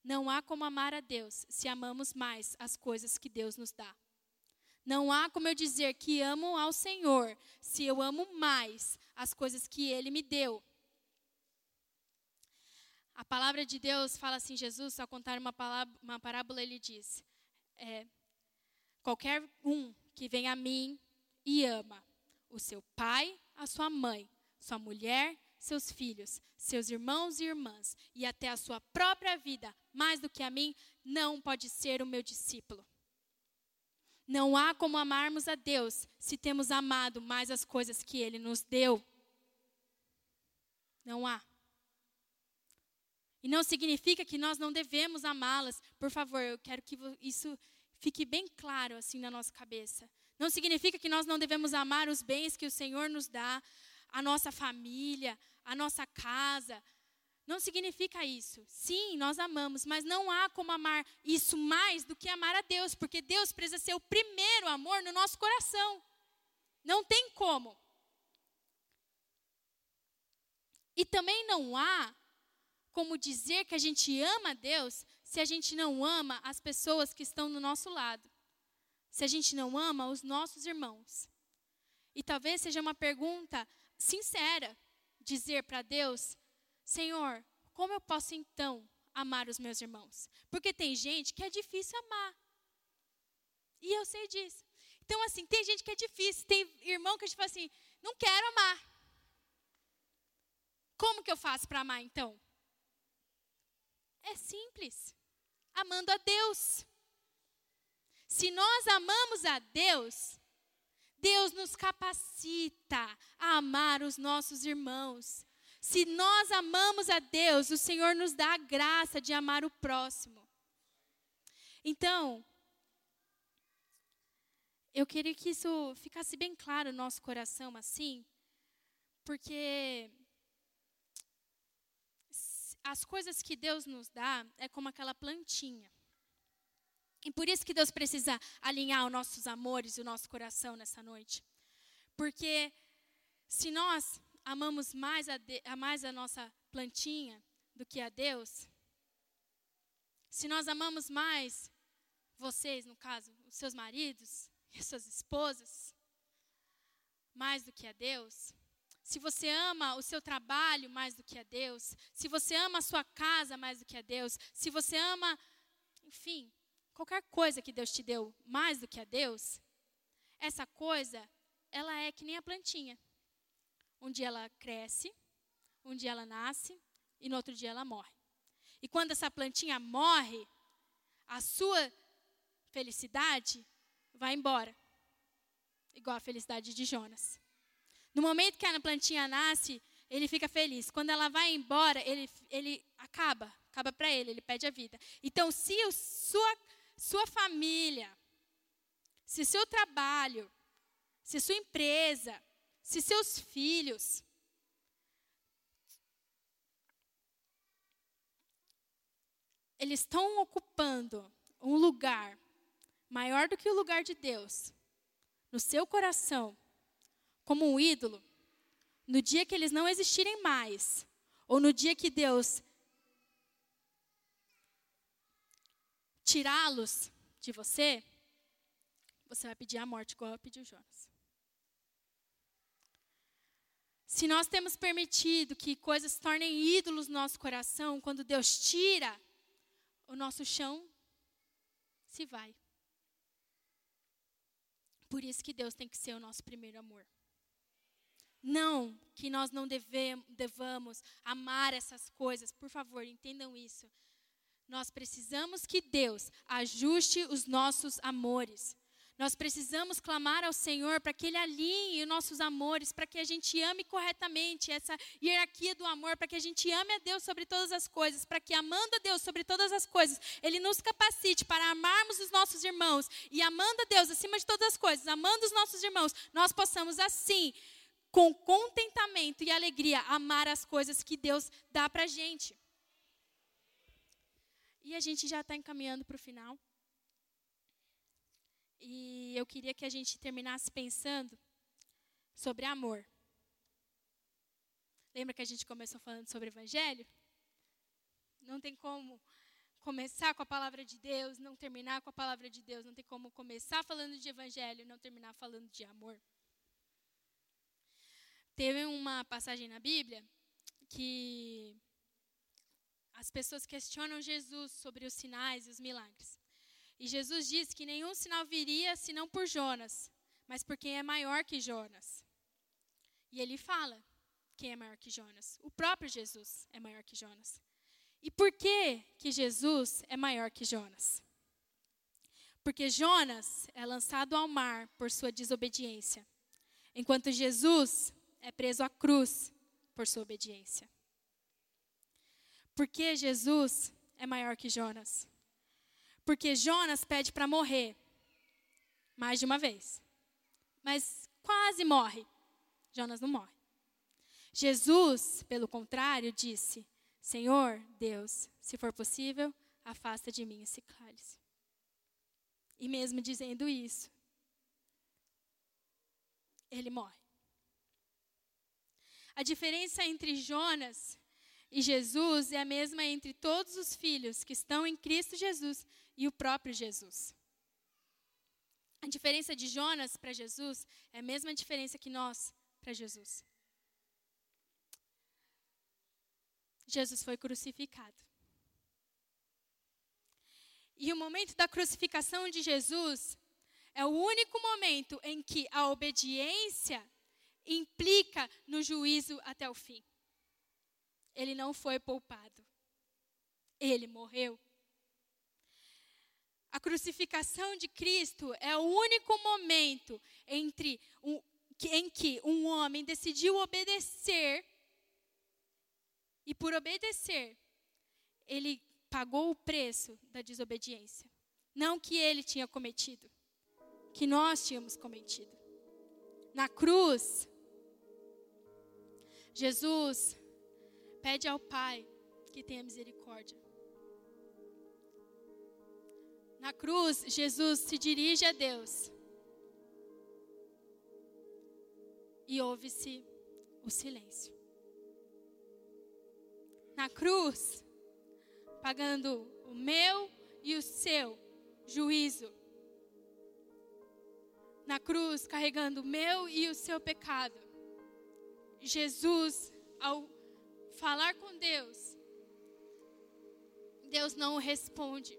Não há como amar a Deus se amamos mais as coisas que Deus nos dá. Não há como eu dizer que amo ao Senhor se eu amo mais as coisas que Ele me deu. A palavra de Deus fala assim: Jesus, ao contar uma, palavra, uma parábola, ele diz: é, qualquer um que vem a mim e ama o seu pai, a sua mãe, sua mulher, seus filhos, seus irmãos e irmãs e até a sua própria vida, mais do que a mim, não pode ser o meu discípulo. Não há como amarmos a Deus se temos amado mais as coisas que Ele nos deu. Não há. E não significa que nós não devemos amá-las. Por favor, eu quero que isso fique bem claro assim na nossa cabeça. Não significa que nós não devemos amar os bens que o Senhor nos dá, a nossa família, a nossa casa. Não significa isso. Sim, nós amamos, mas não há como amar isso mais do que amar a Deus, porque Deus precisa ser o primeiro amor no nosso coração. Não tem como. E também não há como dizer que a gente ama a Deus se a gente não ama as pessoas que estão no nosso lado. Se a gente não ama os nossos irmãos. E talvez seja uma pergunta sincera dizer para Deus: Senhor, como eu posso então amar os meus irmãos? Porque tem gente que é difícil amar. E eu sei disso. Então, assim, tem gente que é difícil. Tem irmão que a gente fala assim: não quero amar. Como que eu faço para amar então? É simples. Amando a Deus. Se nós amamos a Deus, Deus nos capacita a amar os nossos irmãos. Se nós amamos a Deus, o Senhor nos dá a graça de amar o próximo. Então, eu queria que isso ficasse bem claro no nosso coração, assim, porque as coisas que Deus nos dá é como aquela plantinha. E por isso que Deus precisa alinhar os nossos amores e o nosso coração nessa noite. Porque se nós amamos mais a, de, a mais a nossa plantinha do que a Deus, se nós amamos mais vocês, no caso, os seus maridos e suas esposas, mais do que a Deus, se você ama o seu trabalho mais do que a Deus, se você ama a sua casa mais do que a Deus, se você ama, enfim, qualquer coisa que Deus te deu mais do que a Deus, essa coisa, ela é que nem a plantinha. Um dia ela cresce, um dia ela nasce e no outro dia ela morre. E quando essa plantinha morre, a sua felicidade vai embora. Igual a felicidade de Jonas. No momento que a plantinha nasce, ele fica feliz. Quando ela vai embora, ele, ele acaba, acaba para ele, ele pede a vida. Então, se o, sua sua família, se seu trabalho, se sua empresa, se seus filhos, eles estão ocupando um lugar maior do que o lugar de Deus no seu coração, como um ídolo, no dia que eles não existirem mais, ou no dia que Deus tirá-los de você, você vai pedir a morte, igual pediu Jonas. Se nós temos permitido que coisas se tornem ídolos no nosso coração, quando Deus tira, o nosso chão se vai. Por isso que Deus tem que ser o nosso primeiro amor. Não que nós não devemos, devamos amar essas coisas, por favor, entendam isso. Nós precisamos que Deus ajuste os nossos amores. Nós precisamos clamar ao Senhor para que Ele alinhe os nossos amores, para que a gente ame corretamente essa hierarquia do amor, para que a gente ame a Deus sobre todas as coisas, para que amando a Deus sobre todas as coisas, Ele nos capacite para amarmos os nossos irmãos e amando a Deus acima de todas as coisas, amando os nossos irmãos, nós possamos assim, com contentamento e alegria, amar as coisas que Deus dá para gente. E a gente já está encaminhando para o final. E eu queria que a gente terminasse pensando sobre amor. Lembra que a gente começou falando sobre evangelho? Não tem como começar com a palavra de Deus, não terminar com a palavra de Deus, não tem como começar falando de evangelho não terminar falando de amor. Teve uma passagem na Bíblia que as pessoas questionam Jesus sobre os sinais e os milagres. E Jesus disse que nenhum sinal viria senão por Jonas, mas por quem é maior que Jonas. E ele fala quem é maior que Jonas. O próprio Jesus é maior que Jonas. E por que que Jesus é maior que Jonas? Porque Jonas é lançado ao mar por sua desobediência, enquanto Jesus é preso à cruz por sua obediência. Por que Jesus é maior que Jonas? Porque Jonas pede para morrer mais de uma vez. Mas quase morre. Jonas não morre. Jesus, pelo contrário, disse: Senhor, Deus, se for possível, afasta de mim esse cálice. E mesmo dizendo isso, ele morre. A diferença entre Jonas e Jesus é a mesma entre todos os filhos que estão em Cristo Jesus e o próprio Jesus. A diferença de Jonas para Jesus é a mesma diferença que nós para Jesus. Jesus foi crucificado. E o momento da crucificação de Jesus é o único momento em que a obediência implica no juízo até o fim. Ele não foi poupado. Ele morreu. A crucificação de Cristo é o único momento entre um, em que um homem decidiu obedecer e por obedecer ele pagou o preço da desobediência. Não que ele tinha cometido, que nós tínhamos cometido. Na cruz, Jesus pede ao Pai que tenha misericórdia. Na cruz, Jesus se dirige a Deus. E ouve-se o silêncio. Na cruz, pagando o meu e o seu juízo. Na cruz, carregando o meu e o seu pecado. Jesus, ao falar com Deus, Deus não responde.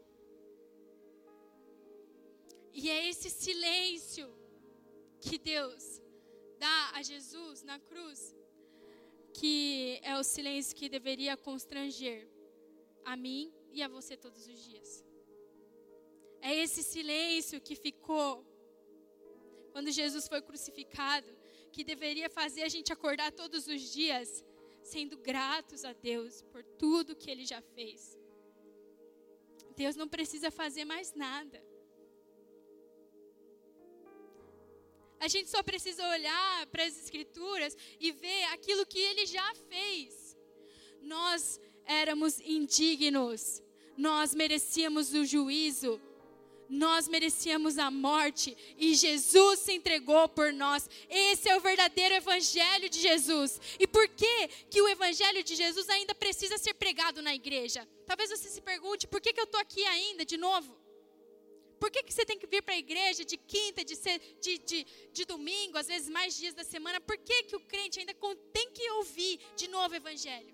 E é esse silêncio que Deus dá a Jesus na cruz, que é o silêncio que deveria constranger a mim e a você todos os dias. É esse silêncio que ficou quando Jesus foi crucificado, que deveria fazer a gente acordar todos os dias sendo gratos a Deus por tudo que ele já fez. Deus não precisa fazer mais nada. A gente só precisa olhar para as Escrituras e ver aquilo que ele já fez. Nós éramos indignos, nós merecíamos o juízo, nós merecíamos a morte e Jesus se entregou por nós. Esse é o verdadeiro evangelho de Jesus. E por que que o evangelho de Jesus ainda precisa ser pregado na igreja? Talvez você se pergunte, por que que eu estou aqui ainda de novo? Por que, que você tem que vir para a igreja de quinta, de, de, de, de domingo, às vezes mais dias da semana? Por que, que o crente ainda tem que ouvir de novo o evangelho?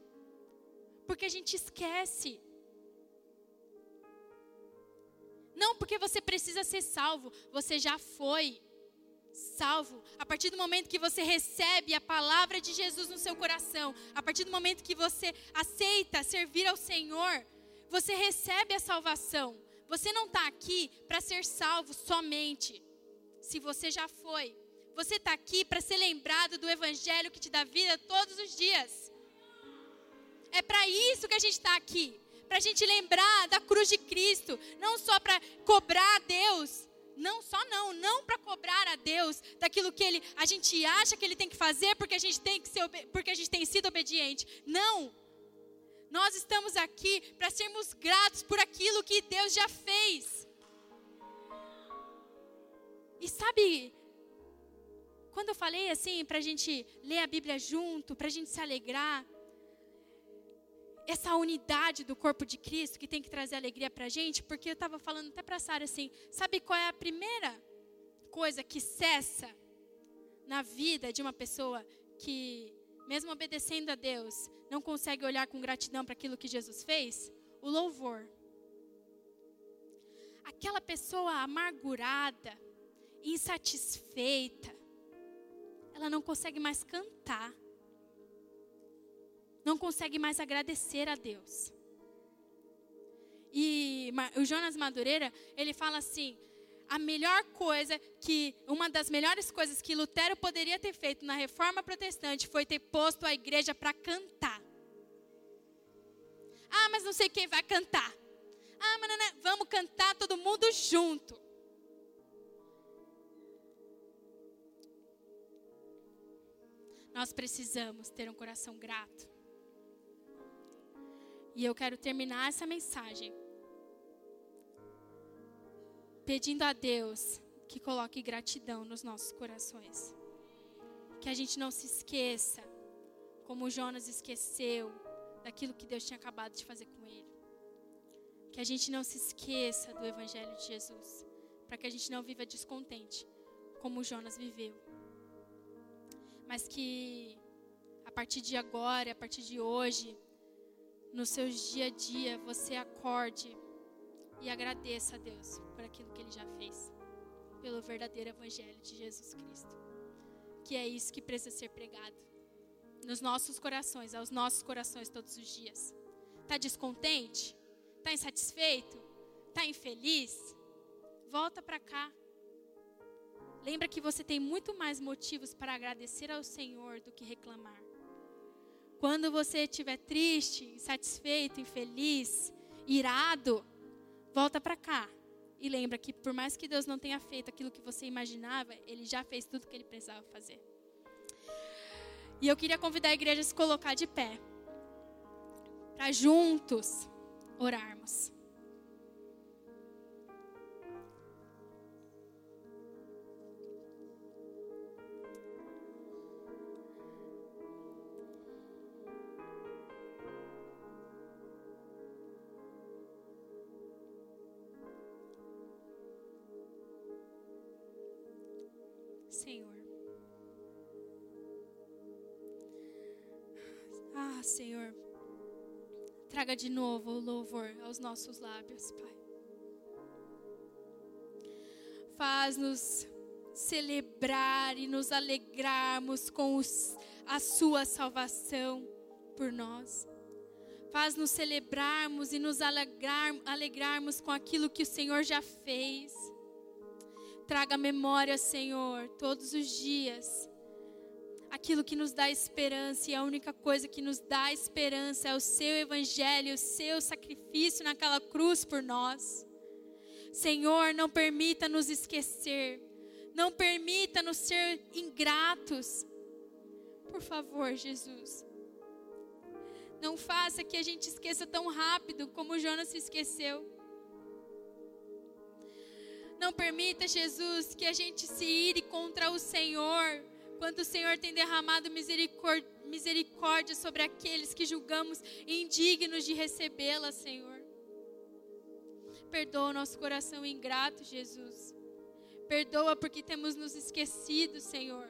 Porque a gente esquece. Não porque você precisa ser salvo, você já foi salvo. A partir do momento que você recebe a palavra de Jesus no seu coração, a partir do momento que você aceita servir ao Senhor, você recebe a salvação. Você não está aqui para ser salvo somente, se você já foi. Você está aqui para ser lembrado do Evangelho que te dá vida todos os dias. É para isso que a gente está aqui para a gente lembrar da cruz de Cristo, não só para cobrar a Deus, não só não, não para cobrar a Deus daquilo que ele, a gente acha que ele tem que fazer porque a gente tem que ser, porque a gente tem sido obediente. Não. Nós estamos aqui para sermos gratos por aquilo que Deus já fez. E sabe, quando eu falei assim, para a gente ler a Bíblia junto, para a gente se alegrar, essa unidade do corpo de Cristo que tem que trazer alegria para a gente, porque eu estava falando até para a Sara assim, sabe qual é a primeira coisa que cessa na vida de uma pessoa que, mesmo obedecendo a Deus, não consegue olhar com gratidão para aquilo que Jesus fez? O louvor. Aquela pessoa amargurada, insatisfeita, ela não consegue mais cantar não consegue mais agradecer a Deus. E o Jonas Madureira, ele fala assim: a melhor coisa que, uma das melhores coisas que Lutero poderia ter feito na reforma protestante foi ter posto a igreja para cantar. Ah, mas não sei quem vai cantar. Ah, mas não, vamos cantar todo mundo junto. Nós precisamos ter um coração grato. E eu quero terminar essa mensagem pedindo a Deus que coloque gratidão nos nossos corações. Que a gente não se esqueça, como Jonas esqueceu, daquilo que Deus tinha acabado de fazer com ele. Que a gente não se esqueça do Evangelho de Jesus, para que a gente não viva descontente, como Jonas viveu. Mas que a partir de agora, a partir de hoje, no seu dia a dia você acorde e agradeça a Deus por aquilo que Ele já fez, pelo verdadeiro Evangelho de Jesus Cristo. Que é isso que precisa ser pregado nos nossos corações, aos nossos corações todos os dias. Está descontente? Está insatisfeito? Está infeliz? Volta para cá. Lembra que você tem muito mais motivos para agradecer ao Senhor do que reclamar. Quando você estiver triste, insatisfeito, infeliz, irado, volta para cá e lembra que por mais que Deus não tenha feito aquilo que você imaginava, Ele já fez tudo o que Ele precisava fazer. E eu queria convidar a igreja a se colocar de pé, para juntos orarmos. Traga de novo o louvor aos nossos lábios, Pai. Faz-nos celebrar e nos alegrarmos com os, a Sua salvação por nós. Faz-nos celebrarmos e nos alegrar, alegrarmos com aquilo que o Senhor já fez. Traga memória, Senhor, todos os dias. Aquilo que nos dá esperança, e a única coisa que nos dá esperança é o Seu Evangelho, o Seu sacrifício naquela cruz por nós. Senhor, não permita nos esquecer, não permita nos ser ingratos. Por favor, Jesus. Não faça que a gente esqueça tão rápido como Jonas se esqueceu. Não permita, Jesus, que a gente se ire contra o Senhor, quando o Senhor tem derramado misericórdia sobre aqueles que julgamos indignos de recebê-la, Senhor. Perdoa o nosso coração ingrato, Jesus. Perdoa porque temos nos esquecido, Senhor.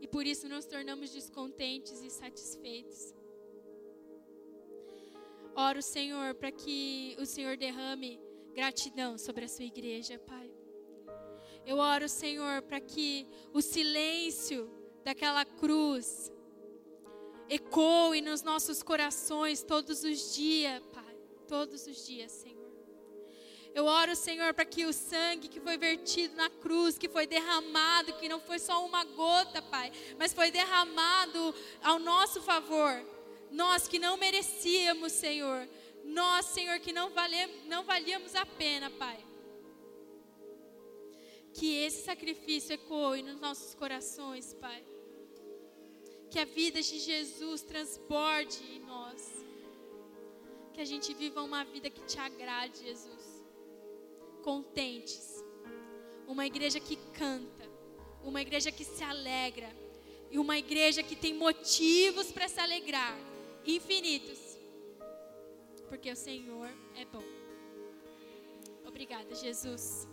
E por isso nos tornamos descontentes e satisfeitos. Oro, Senhor, para que o Senhor derrame gratidão sobre a sua igreja, Pai. Eu oro, Senhor, para que o silêncio daquela cruz ecoe nos nossos corações todos os dias, Pai. Todos os dias, Senhor. Eu oro, Senhor, para que o sangue que foi vertido na cruz, que foi derramado, que não foi só uma gota, Pai, mas foi derramado ao nosso favor. Nós que não merecíamos, Senhor. Nós, Senhor, que não, não valíamos a pena, Pai. Que esse sacrifício ecoe nos nossos corações, Pai. Que a vida de Jesus transborde em nós. Que a gente viva uma vida que te agrade, Jesus. Contentes. Uma igreja que canta. Uma igreja que se alegra. E uma igreja que tem motivos para se alegrar. Infinitos. Porque o Senhor é bom. Obrigada, Jesus.